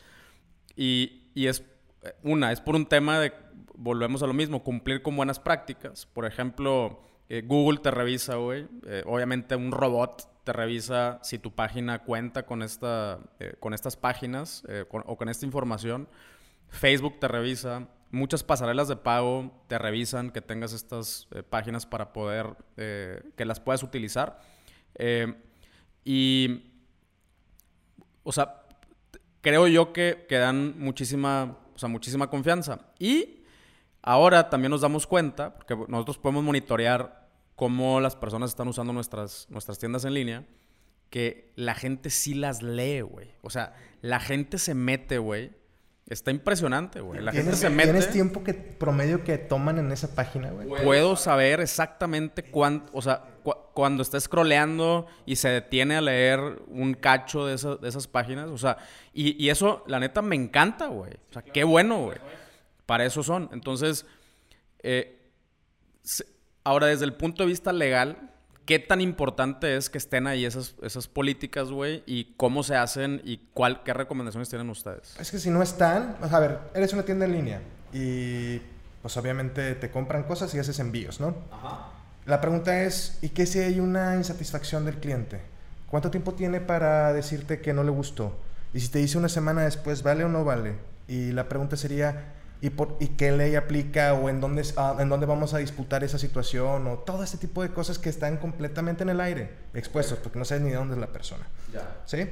S1: Y, y es, eh, una, es por un tema de, volvemos a lo mismo, cumplir con buenas prácticas. Por ejemplo, eh, Google te revisa, güey. Eh, obviamente un robot te revisa si tu página cuenta con, esta, eh, con estas páginas o con esta información. Facebook te revisa. Muchas pasarelas de pago te revisan que tengas estas páginas para poder, que las puedas utilizar. Y, o sea, creo yo que, que dan muchísima, o sea, muchísima confianza. Y ahora también nos damos cuenta, porque nosotros podemos monitorear cómo las personas están usando nuestras, nuestras tiendas en línea, que la gente sí las lee, güey. O sea, la gente se mete, güey. Está impresionante, güey. La gente
S3: ¿Tienes,
S1: se mete.
S3: ¿Tienes tiempo que promedio que toman en esa página, güey?
S1: Puedo saber exactamente cuánto, o sea, cu- cuando está scrolleando y se detiene a leer un cacho de, esa- de esas páginas, o sea, y, y eso, la neta, me encanta, güey. O sea, qué bueno, güey. Para eso son. Entonces, eh, se- ahora, desde el punto de vista legal, ¿qué tan importante es que estén ahí esas, esas políticas, güey? Y cómo se hacen y cuál, qué recomendaciones tienen ustedes.
S3: Es que si no están, sea, a ver, eres una tienda en línea y pues obviamente te compran cosas y haces envíos, ¿no? La pregunta es, ¿y qué si hay una insatisfacción del cliente? ¿Cuánto tiempo tiene para decirte que no le gustó? Y si te dice una semana después, ¿vale o no vale? Y la pregunta sería, ¿y, por, y qué ley aplica o en dónde, ah, en dónde vamos a disputar esa situación? O todo este tipo de cosas que están completamente en el aire, expuestos, porque no sabes ni de dónde es la persona. ¿Sí?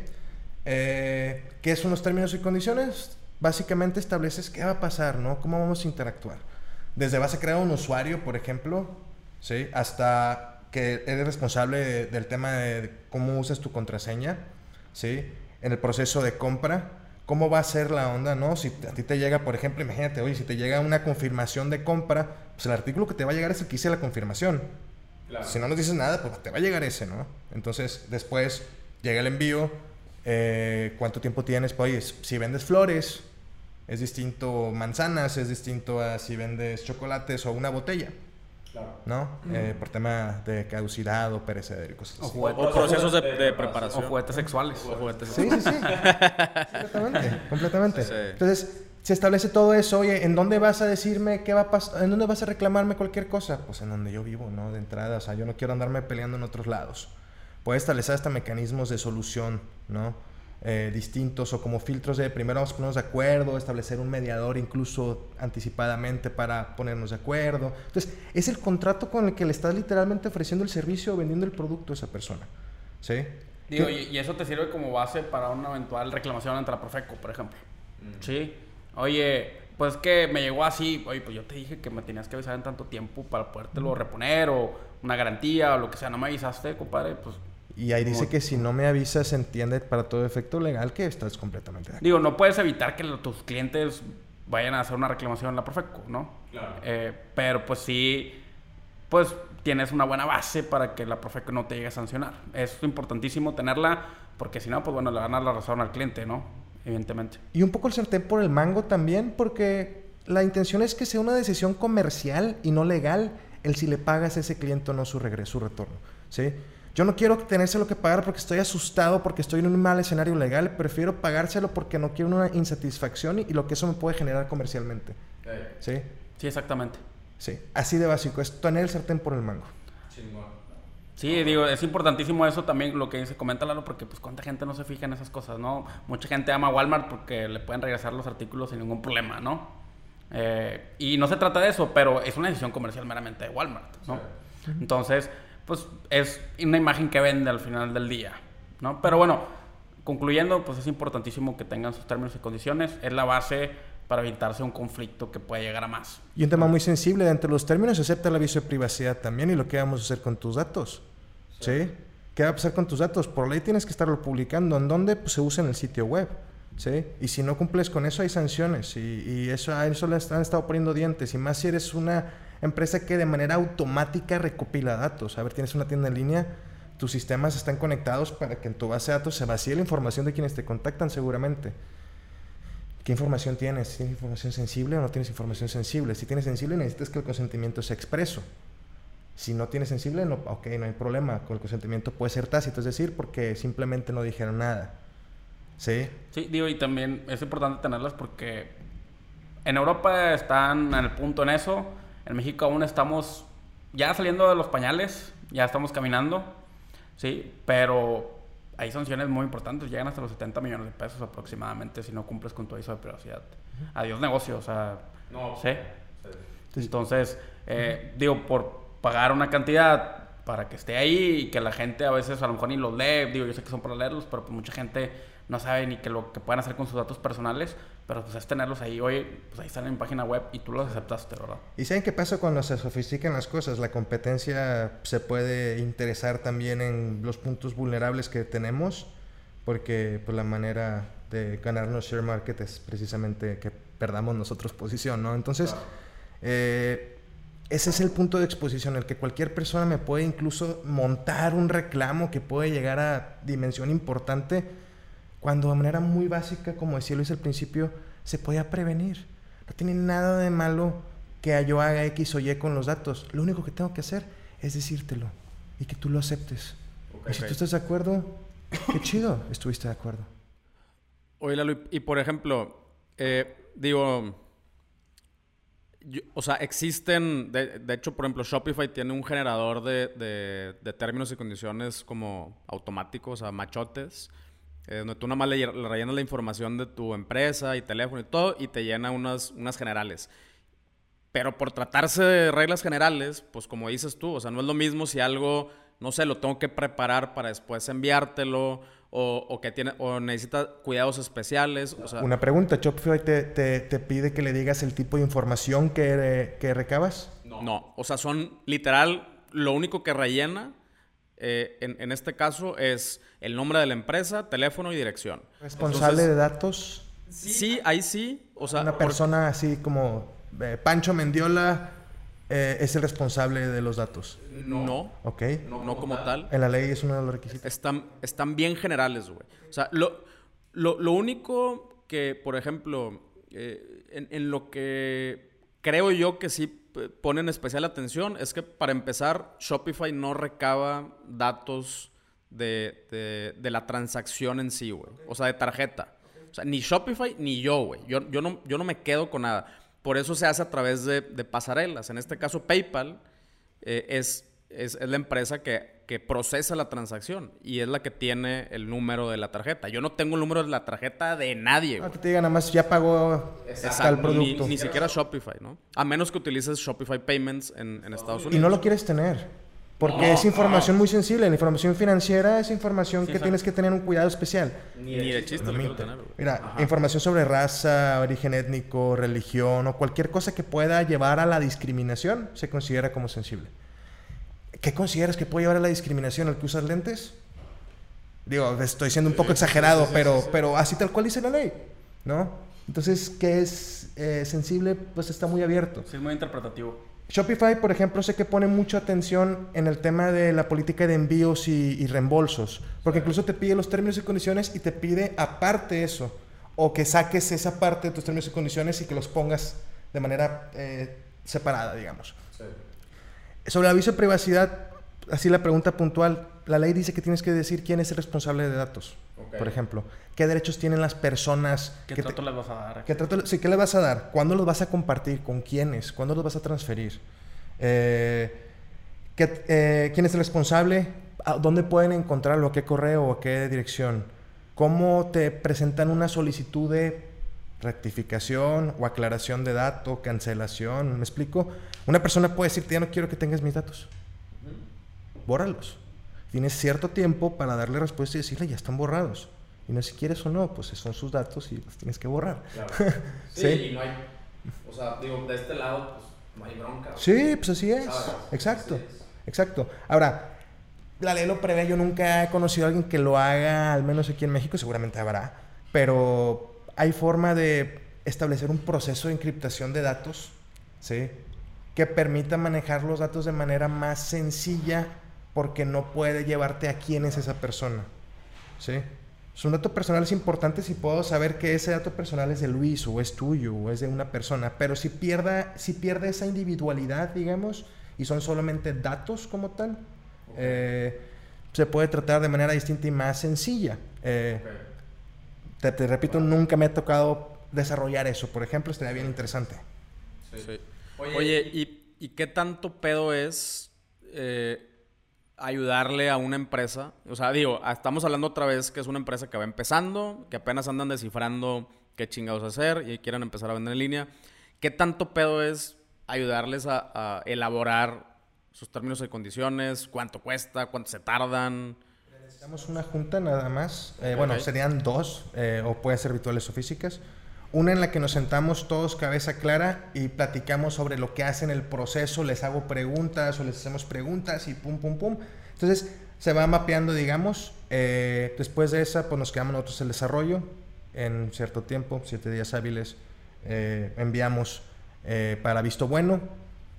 S3: Eh, ¿Qué son los términos y condiciones? Básicamente estableces qué va a pasar, ¿no? ¿Cómo vamos a interactuar? Desde vas a crear un usuario, por ejemplo, ¿sí? Hasta que eres responsable de- del tema de cómo usas tu contraseña, ¿sí? En el proceso de compra, ¿cómo va a ser la onda, no? Si a ti te llega, por ejemplo, imagínate, oye, si te llega una confirmación de compra, pues el artículo que te va a llegar es el que hice la confirmación. Si no nos dices nada, pues te va a llegar ese, ¿no? Entonces, después llega el envío. eh, ¿Cuánto tiempo tienes? Pues, oye, si vendes flores, es distinto manzanas, es distinto a si vendes chocolates o una botella, ¿no? Eh, por tema de caducidad o perecedero y cosas
S2: O
S3: así.
S2: juguetes,
S1: O procesos de, de preparación.
S2: o juguetes sexuales.
S1: O juguetes
S3: Sí, sí, sí. completamente, (laughs) completamente.
S1: Sí.
S3: Entonces, se establece todo eso. Oye, ¿en dónde vas a decirme qué va a pasar? ¿En dónde vas a reclamarme cualquier cosa? Pues en donde yo vivo, ¿no? De entrada, o sea, yo no quiero andarme peleando en otros lados. Puede establecer hasta mecanismos de solución, ¿no? Eh, distintos o como filtros de primero vamos a ponernos de acuerdo, establecer un mediador incluso anticipadamente para ponernos de acuerdo. Entonces, es el contrato con el que le estás literalmente ofreciendo el servicio o vendiendo el producto a esa persona. ¿Sí?
S2: Digo,
S3: ¿Qué-
S2: y, y eso te sirve como base para una eventual reclamación ante la Profeco, por ejemplo. Sí. Oye, pues que me llegó así. Oye, pues yo te dije que me tenías que avisar en tanto tiempo para podértelo reponer o una garantía o lo que sea. No me avisaste, compadre. Pues
S3: Y ahí dice que si no me avisas, se entiende para todo efecto legal que estás completamente de acuerdo.
S2: Digo, no puedes evitar que lo- tus clientes vayan a hacer una reclamación en la Profeco, ¿no?
S1: Claro.
S2: Eh, pero pues sí, pues tienes una buena base para que la Profeco no te llegue a sancionar. Es importantísimo tenerla porque si no, pues bueno, le van a dar la razón al cliente, ¿no? Evidentemente.
S3: Y un poco el sartén por el mango también, porque la intención es que sea una decisión comercial y no legal el si le pagas a ese cliente o no su regreso, su retorno. ¿sí? Yo no quiero tenérselo que pagar porque estoy asustado, porque estoy en un mal escenario legal. Prefiero pagárselo porque no quiero una insatisfacción y, y lo que eso me puede generar comercialmente. ¿Sí?
S2: Sí, exactamente.
S3: Sí. Así de básico. Es tener el sartén por el mango.
S2: Sí, digo, es importantísimo eso también, lo que dice, coméntalo, porque pues cuánta gente no se fija en esas cosas, ¿no? Mucha gente ama a Walmart porque le pueden regresar los artículos sin ningún problema, ¿no? Eh, y no se trata de eso, pero es una decisión comercial meramente de Walmart, ¿no? Entonces, pues es una imagen que vende al final del día, ¿no? Pero bueno, concluyendo, pues es importantísimo que tengan sus términos y condiciones, es la base para evitarse un conflicto que pueda llegar a más.
S3: Y un tema muy sensible, dentro de los términos se acepta el aviso de privacidad también y lo que vamos a hacer con tus datos. ¿Sí? ¿Qué va a pasar con tus datos? Por ley tienes que estarlo publicando. ¿En dónde? Pues se usa en el sitio web. ¿Sí? Y si no cumples con eso hay sanciones y, y eso, a eso le han estado poniendo dientes. Y más si eres una empresa que de manera automática recopila datos. A ver, tienes una tienda en línea, tus sistemas están conectados para que en tu base de datos se vacíe la información de quienes te contactan seguramente. ¿Qué información tienes? ¿Tienes información sensible o no tienes información sensible? Si tienes sensible, necesitas que el consentimiento sea expreso. Si no tienes sensible, no, ok, no hay problema. Con el consentimiento puede ser tácito, es decir, porque simplemente no dijeron nada. ¿Sí?
S2: Sí, digo, y también es importante tenerlas porque en Europa están el punto en eso. En México aún estamos ya saliendo de los pañales, ya estamos caminando. Sí, pero hay sanciones muy importantes, llegan hasta los 70 millones de pesos aproximadamente si no cumples con tu aviso de privacidad. Adiós negocio, o sea, no. ¿sí? Entonces, eh, digo, por pagar una cantidad para que esté ahí y que la gente a veces a lo mejor ni los lee, digo, yo sé que son para leerlos, pero pues mucha gente no sabe ni que lo que pueden hacer con sus datos personales, pero pues es tenerlos ahí. Oye, pues ahí están en página web y tú los aceptaste, ¿verdad?
S3: ¿Y saben qué pasa cuando se sofistican las cosas? La competencia se puede interesar también en los puntos vulnerables que tenemos, porque pues la manera de ganarnos share market es precisamente que perdamos nosotros posición, ¿no? Entonces, eh, ese es el punto de exposición, el que cualquier persona me puede incluso montar un reclamo que puede llegar a dimensión importante cuando de manera muy básica, como decía Luis al principio, se podía prevenir. No tiene nada de malo que yo haga X o Y con los datos. Lo único que tengo que hacer es decírtelo y que tú lo aceptes. y si tú estás de acuerdo, qué chido, estuviste de acuerdo.
S1: Oye, Lalo, y por ejemplo, eh, digo, o sea, existen, de, hecho, por ejemplo, Shopify tiene un generador de, de, términos y condiciones como automáticos, o sea, machotes, eh, donde tú nada más le, rellenas la información de tu empresa y teléfono y todo y te llena unas, unas generales. Pero por tratarse de reglas generales, pues como dices tú, o sea, no es lo mismo si algo, no sé, lo tengo que preparar para después enviártelo o, que tiene o necesita cuidados especiales.
S3: Una pregunta, Shopify te, te, pide que le digas el tipo de información que, que recabas.
S1: No. no, o sea, son literal, lo único que rellena eh, en, este caso es el nombre de la empresa, teléfono y dirección.
S3: ¿Responsable de datos?
S1: Sí, ahí sí. O sea,
S3: Una persona así como eh, Pancho Mendiola eh, es el responsable de los datos.
S1: No.
S3: Ok.
S1: No, como tal.
S3: En la ley es uno de los requisitos.
S1: Están, están bien generales, güey. O sea, lo, lo, único que, por ejemplo, en, en lo que creo yo que sí ponen especial atención es que para empezar, Shopify no recaba datos de, la transacción en sí, güey. O sea, de tarjeta. O sea, ni Shopify ni yo, güey. Yo, yo, no, yo no me quedo con nada. Por eso se hace a través de, pasarelas. En este caso, PayPal eh, es, es, es, la empresa que que procesa la transacción y es la que tiene el número de la tarjeta. Yo no tengo el número de la tarjeta de nadie.
S3: No, que te diga nada más ya pagó el producto.
S1: Ni, siquiera Shopify, ¿no? A menos que utilices Shopify Payments en, Estados Unidos.
S3: Y no lo quieres tener. Porque es información muy sensible. La información financiera es información que tienes que tener un cuidado especial.
S1: Ni, de chiste quiero tener.
S3: Mira, información sobre raza, origen étnico, religión o cualquier cosa que pueda llevar a la discriminación se considera como sensible. ¿Qué consideras que puede llevar a la discriminación al que usas lentes? Digo, estoy siendo un poco exagerado, pero, pero así tal cual dice la ley, ¿no? Entonces, ¿qué es eh, sensible? Pues está muy abierto.
S2: Sí, es muy interpretativo.
S3: Shopify, por ejemplo, sé que pone mucha atención en el tema de la política de envíos y, reembolsos, porque incluso te pide los términos y condiciones y te pide aparte eso, o que saques esa parte de tus términos y condiciones y que los pongas de manera eh, separada, digamos. Sí. Sobre el aviso de privacidad, así la pregunta puntual, la ley dice que tienes que decir quién es el responsable de datos, por ejemplo. ¿Qué derechos tienen las personas?
S2: ¿Qué trato les vas a dar?
S3: ¿Qué trato, sí, ¿qué les vas a dar? ¿Cuándo los vas a compartir? ¿Con quiénes? ¿Cuándo los vas a transferir? Eh, eh, ¿Quién es el responsable? ¿Dónde pueden encontrarlo? ¿A qué correo a qué dirección? ¿Cómo te presentan una solicitud de rectificación o aclaración de dato, cancelación? ¿Me explico? Una persona puede decirte, ya no quiero que tengas mis datos. Bórralos. Tienes cierto tiempo para darle respuesta y decirle, ya están borrados. Y no si quieres o no, pues son sus datos y los tienes que borrar.
S1: Claro. (laughs) Sí, y no hay, o sea, digo, de este lado, pues no hay bronca. Sí,
S3: pues así es. Exacto. Exacto. Ahora, la ley lo prevé, yo nunca he conocido a alguien que lo haga, al menos aquí en México, seguramente habrá, pero hay forma de establecer un proceso de encriptación de datos, ¿sí? que permita manejar los datos de manera más sencilla porque no puede llevarte a quién es esa persona. ¿Sí? Su dato personal es importante si puedo saber que ese dato personal es de Luis o es tuyo o es de una persona, pero si, pierda, si pierde esa individualidad, digamos, y son solamente datos como tal, eh, se puede tratar de manera distinta y más sencilla. Eh, te, repito, nunca me ha tocado desarrollar eso, por ejemplo, estaría bien interesante.
S1: Oye, ¿y, qué tanto pedo es eh, ayudarle a una empresa? O sea, digo, estamos hablando otra vez que es una empresa que va empezando, que apenas andan descifrando qué chingados hacer y quieren empezar a vender en línea. ¿Qué tanto pedo es ayudarles a, elaborar sus términos y condiciones? ¿Cuánto cuesta? ¿Cuánto se tardan?
S3: Necesitamos una junta nada más. Eh, bueno, serían dos, eh, o pueden ser virtuales o físicas una en la que nos sentamos todos cabeza clara y platicamos sobre lo que hacen el proceso, les hago preguntas o les hacemos preguntas y pum, pum, pum. Entonces se va mapeando, digamos. Eh, después de esa, pues nos quedamos nosotros el desarrollo en cierto tiempo, siete días hábiles. Eh, enviamos eh, para visto bueno.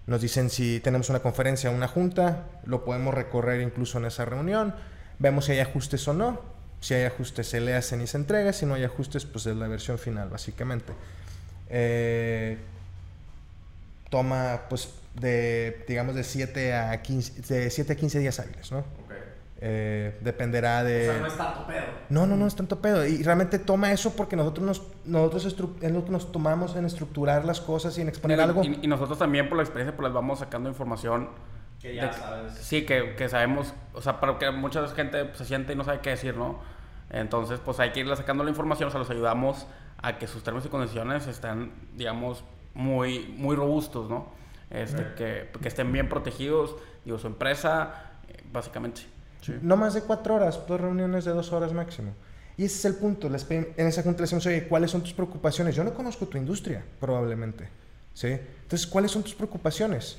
S3: Nos dicen si tenemos una conferencia o una junta, lo podemos recorrer incluso en esa reunión. Vemos si hay ajustes o no si hay ajustes, se le hacen y se entrega. Si no hay ajustes, pues es la versión final, básicamente. Eh, toma, pues, de, digamos, de 7 a 15, de 7 a 15 días hábiles, ¿no? Eh, dependerá de...
S2: O sea, no es tanto pedo.
S3: No, no, no es tanto pedo. Y realmente toma eso porque nosotros nos, nosotros es lo que nos tomamos en estructurar las cosas y en exponer algo.
S2: Y, nosotros también por la experiencia pues les vamos sacando información.
S1: Que ya sabes.
S2: Sí, que, que, sabemos, o sea, para que mucha gente se siente y no sabe qué decir, ¿no? Entonces, pues hay que irle sacando la información, o sea, los ayudamos a que sus términos y condiciones estén, digamos, muy, muy robustos, ¿no? Este, que, que, estén bien protegidos, digo, su empresa, básicamente.
S3: No más de cuatro horas, dos reuniones de dos horas máximo. Y ese es el punto. En esa junta le decimos, oye, ¿cuáles son tus preocupaciones? Yo no conozco tu industria, probablemente. ¿Sí? Entonces, ¿cuáles son tus preocupaciones?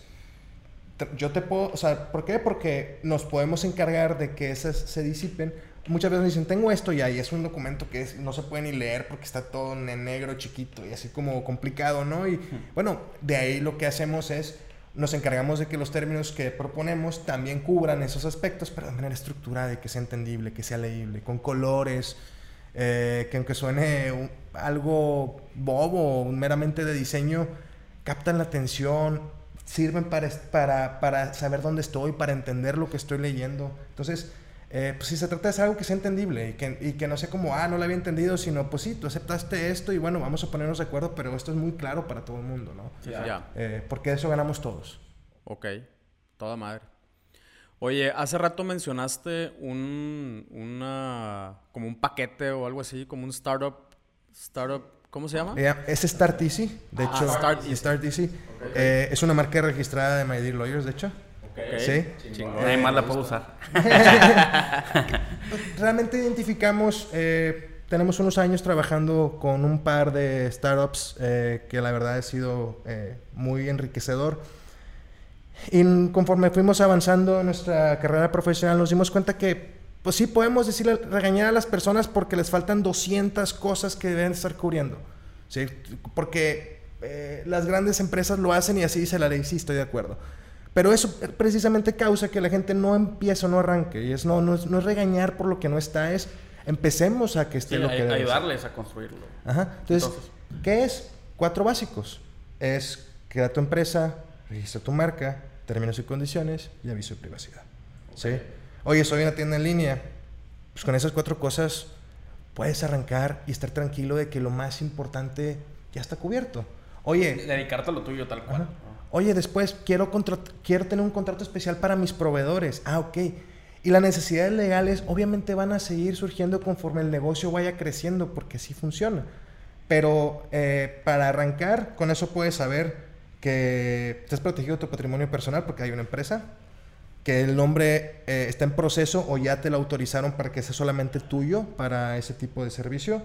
S3: Yo te puedo, o sea, ¿por qué? Porque nos podemos encargar de que esas se disipen muchas veces me dicen, tengo esto y ahí es un documento que no se puede ni leer porque está todo en negro chiquito y así como complicado, ¿no? Y bueno, de ahí lo que hacemos es, nos encargamos de que los términos que proponemos también cubran esos aspectos, pero de manera estructurada y que sea entendible, que sea leíble, con colores, eh, que aunque suene algo bobo, meramente de diseño, captan la atención, sirven para, para, para saber dónde estoy, para entender lo que estoy leyendo. Entonces, eh, pues si se trata de algo que sea entendible y que, y que no sea como, ah, no lo había entendido, sino pues sí, tú aceptaste esto y bueno, vamos a ponernos de acuerdo, pero esto es muy claro para todo el mundo, ¿no?
S1: ya.
S3: Eh, porque de eso ganamos todos.
S1: Ok, toda madre. Oye, hace rato mencionaste un, una, como un paquete o algo así, como un startup, startup, ¿cómo se llama?
S3: es Start Easy, de ah, hecho. Start, Start Easy. Eh, es una marca registrada de My Dear Lawyers, de hecho. Sí.
S2: Nadie más la puede usar. (laughs)
S3: Realmente identificamos, eh, tenemos unos años trabajando con un par de startups eh, que la verdad ha sido eh, muy enriquecedor. Y conforme fuimos avanzando en nuestra carrera profesional, nos dimos cuenta que, pues sí, podemos decirle, regañar a las personas porque les faltan 200 cosas que deben estar cubriendo. ¿sí? Porque las grandes empresas lo hacen y así dice la ley, sí, estoy de acuerdo. Pero eso precisamente causa que la gente no empiece o no arranque. Y es no, no es, regañar por lo que no está, es empecemos a que esté lo que debe
S2: Ayudarles a construirlo.
S3: Ajá. Entonces, ¿qué es? Cuatro básicos. Es crea tu empresa, registra tu marca, términos y condiciones y aviso de privacidad. ¿Sí? Oye, soy una tienda en línea. Pues con esas cuatro cosas puedes arrancar y estar tranquilo de que lo más importante ya está cubierto. Oye.
S2: Dedicarte a lo tuyo tal cual.
S3: Oye, después quiero, quiero tener un contrato especial para mis proveedores. Ah, ok. Y las necesidades legales obviamente van a seguir surgiendo conforme el negocio vaya creciendo, porque así funciona. Pero eh, para arrancar, con eso puedes saber que has protegido tu patrimonio personal porque hay una empresa, que el nombre eh, está en proceso o ya te lo autorizaron para que sea solamente tuyo para ese tipo de servicio.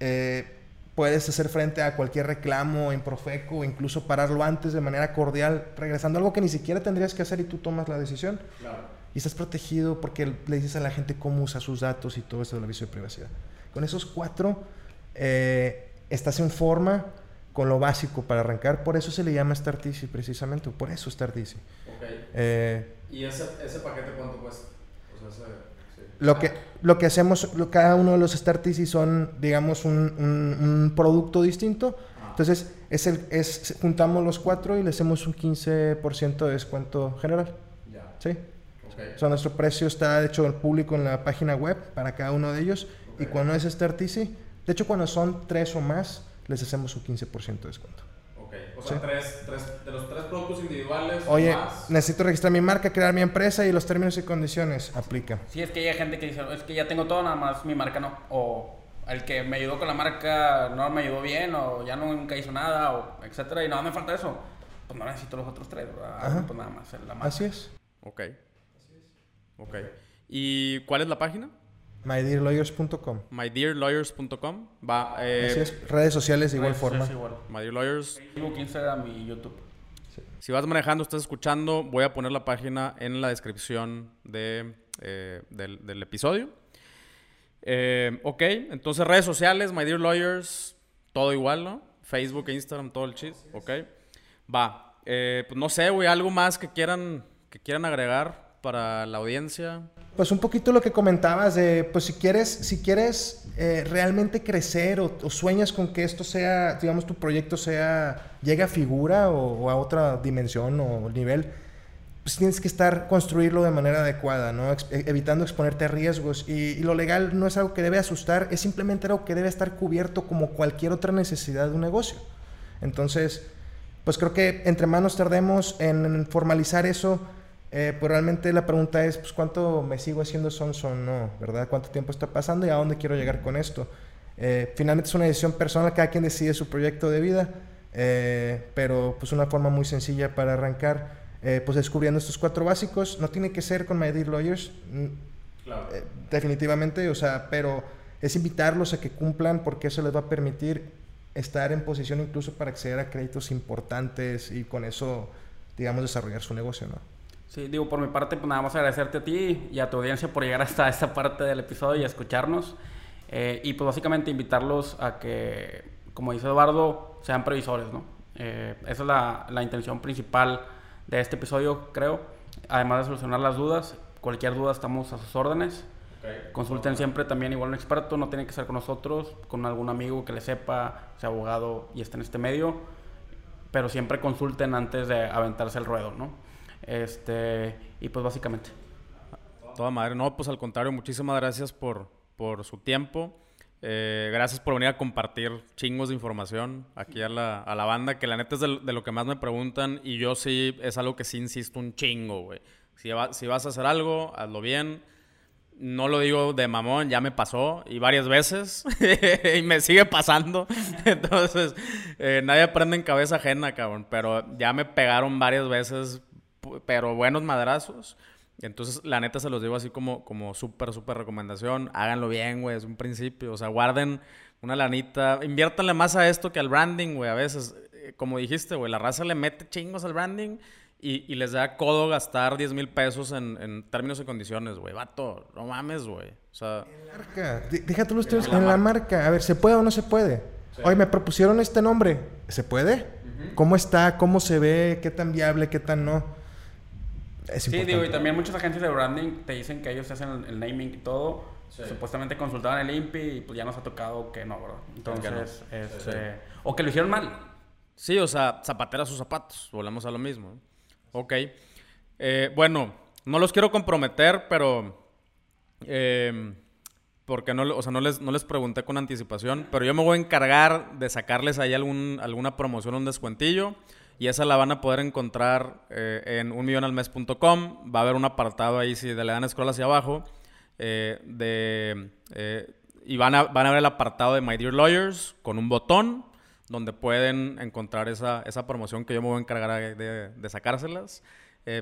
S3: Eh, puedes hacer frente a cualquier reclamo en Profeco, incluso pararlo antes de manera cordial, regresando algo que ni siquiera tendrías que hacer y tú tomas la decisión. Y estás protegido porque le dices a la gente cómo usa sus datos y todo eso del aviso de privacidad. Con esos cuatro, eh, estás en forma con lo básico para arrancar. Por eso se le llama Start Easy, precisamente. Por eso Start Easy.
S1: Eh, ¿Y ese, ese, paquete cuánto cuesta? O sea,
S3: lo, que, lo que hacemos, cada uno de los Start Easy son, digamos, un, un, producto distinto. Entonces, es el, es, juntamos los cuatro y le hacemos un 15% de descuento general. Ya. ¿Sí? Okay. O sea, nuestro precio está, de hecho, el público en la página web para cada uno de ellos. Y cuando es Start Easy, de hecho, cuando son tres o más, les hacemos un 15% de descuento.
S1: O sea, tres, tres, de los tres productos individuales.
S3: Oye, necesito registrar mi marca, crear mi empresa y los términos y condiciones aplica.
S2: Sí, es que hay gente que dice, es que ya tengo todo, nada más mi marca no. O el que me ayudó con la marca no me ayudó bien, o ya nunca hizo nada, o etcétera, y no me falta eso. Pues no necesito los otros tres, ¿verdad? Pues nada más la marca.
S3: Así es.
S1: Ok. Así es. Ok. ¿Y cuál es la página?
S3: MyDearLawyers.com.
S1: MyDearLawyers.com. Va. Eh,
S3: Redes sociales de igual forma.
S1: MyDearLawyers.
S2: Facebook, Instagram y YouTube.
S1: Si vas manejando, estás escuchando, voy a poner la página en la descripción de, eh, del, episodio. Eh, ok, entonces redes sociales, My Dear Lawyers, todo igual, ¿no? Facebook, Instagram, todo el chis. Ok. Va. pues no sé, güey, algo más que quieran, que quieran agregar para la audiencia
S3: pues un poquito lo que comentabas de, pues si quieres, si quieres eh, realmente crecer o, sueñas con que esto sea, digamos, tu proyecto sea, llegue a figura o, a otra dimensión o nivel, pues tienes que estar, construirlo de manera adecuada, ¿no? E, evitando exponerte a riesgos. Y, y, lo legal no es algo que debe asustar, es simplemente algo que debe estar cubierto como cualquier otra necesidad de un negocio. Entonces, pues creo que entre manos tardemos en formalizar eso, eh, pues realmente la pregunta es, pues, ¿cuánto me sigo haciendo son son no? ¿Verdad? ¿Cuánto tiempo está pasando y a dónde quiero llegar con esto? Eh, finalmente es una decisión personal, cada quien decide su proyecto de vida, eh, pero pues una forma muy sencilla para arrancar, pues descubriendo estos cuatro básicos, no tiene que ser con My Dear Lawyers, claro. definitivamente, o sea, pero es invitarlos a que cumplan porque eso les va a permitir estar en posición incluso para acceder a créditos importantes y con eso, digamos, desarrollar su negocio, ¿no?
S2: Sí, digo, por mi parte, pues nada más agradecerte a ti y a tu audiencia por llegar hasta esta parte del episodio y escucharnos. Eh, y pues básicamente invitarlos a que, como dice Eduardo, sean previsores, ¿no? Eh, esa es la, la, intención principal de este episodio, creo. Además de solucionar las dudas, cualquier duda estamos a sus órdenes. Consulten siempre también igual un experto, no tiene que ser con nosotros, con algún amigo que le sepa, sea abogado y esté en este medio, pero siempre consulten antes de aventarse el ruedo, ¿no? Este, y pues básicamente.
S1: Toda madre. No, pues al contrario, muchísimas gracias por, por su tiempo. Eh, gracias por venir a compartir chingos de información aquí a la, a la banda, que la neta es de, lo que más me preguntan y yo sí es algo que sí insisto un chingo, güey. Si, si vas a hacer algo, hazlo bien. No lo digo de mamón, ya me pasó y varias veces (laughs) y me sigue pasando. (laughs) Entonces, eh, nadie aprende en cabeza ajena, cabrón. Pero ya me pegaron varias veces pero buenos madrazos. Entonces, la neta se los digo así como, como súper, súper recomendación. Háganlo bien, güey, es un principio. O sea, guarden una lanita. Inviértanle más a esto que al branding, güey. A veces, eh, como dijiste, güey, la raza le mete chingos al branding y, les da codo gastar 10 mil pesos en, términos y condiciones, güey. Vato, no mames, güey. O sea...
S3: En la marca. Déjate los en, en la marca. A ver, ¿se puede o no se puede? Oye, me propusieron este nombre. ¿Se puede? ¿Cómo está? ¿Cómo se ve? ¿Qué tan viable? ¿Qué tan no?
S2: Sí, digo, y también muchas agencias de branding te dicen que ellos hacen el, naming y todo. Supuestamente consultaban el INPI y pues ya nos ha tocado que no, bro. Entonces, este, o que lo hicieron mal.
S1: Sí, o sea, zapatera sus zapatos. Volvemos a lo mismo. Ok. Eh, bueno, no los quiero comprometer, pero... Eh, porque no, o sea, no, les, no les pregunté con anticipación, pero yo me voy a encargar de sacarles ahí algún, alguna promoción, un descuentillo. Y esa la van a poder encontrar eh, en unmillonalmes.com. Va a haber un apartado ahí, si le dan scroll hacia abajo, eh, de, eh, y van a, van a ver el apartado de My Dear Lawyers con un botón donde pueden encontrar esa, esa promoción que yo me voy a encargar de, sacárselas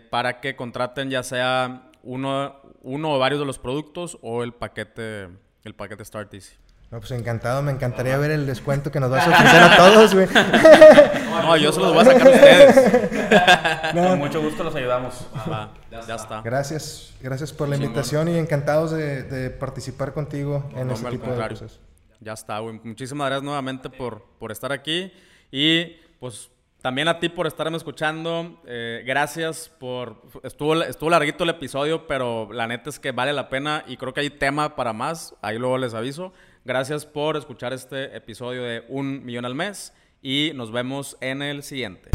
S1: para que contraten ya sea uno, uno o varios de los productos o el paquete, el paquete Start Easy.
S3: No, pues encantado, me encantaría ver el descuento que nos vas a ofrecer a todos, güey. (laughs)
S1: No, yo se los voy a sacar a ustedes. (laughs) No.
S2: Con mucho gusto los ayudamos.
S1: Ya, ya está.
S3: Gracias, gracias por la invitación y encantados de, de, participar contigo no, en no, este tipo de cosas.
S1: Ya está, güey. Muchísimas gracias nuevamente por, por estar aquí y pues también a ti por estarme escuchando. Eh, gracias por... Estuvo, estuvo larguito el episodio, pero la neta es que vale la pena y creo que hay tema para más. Ahí luego les aviso. Gracias por escuchar este episodio de Un Millón al Mes y nos vemos en el siguiente.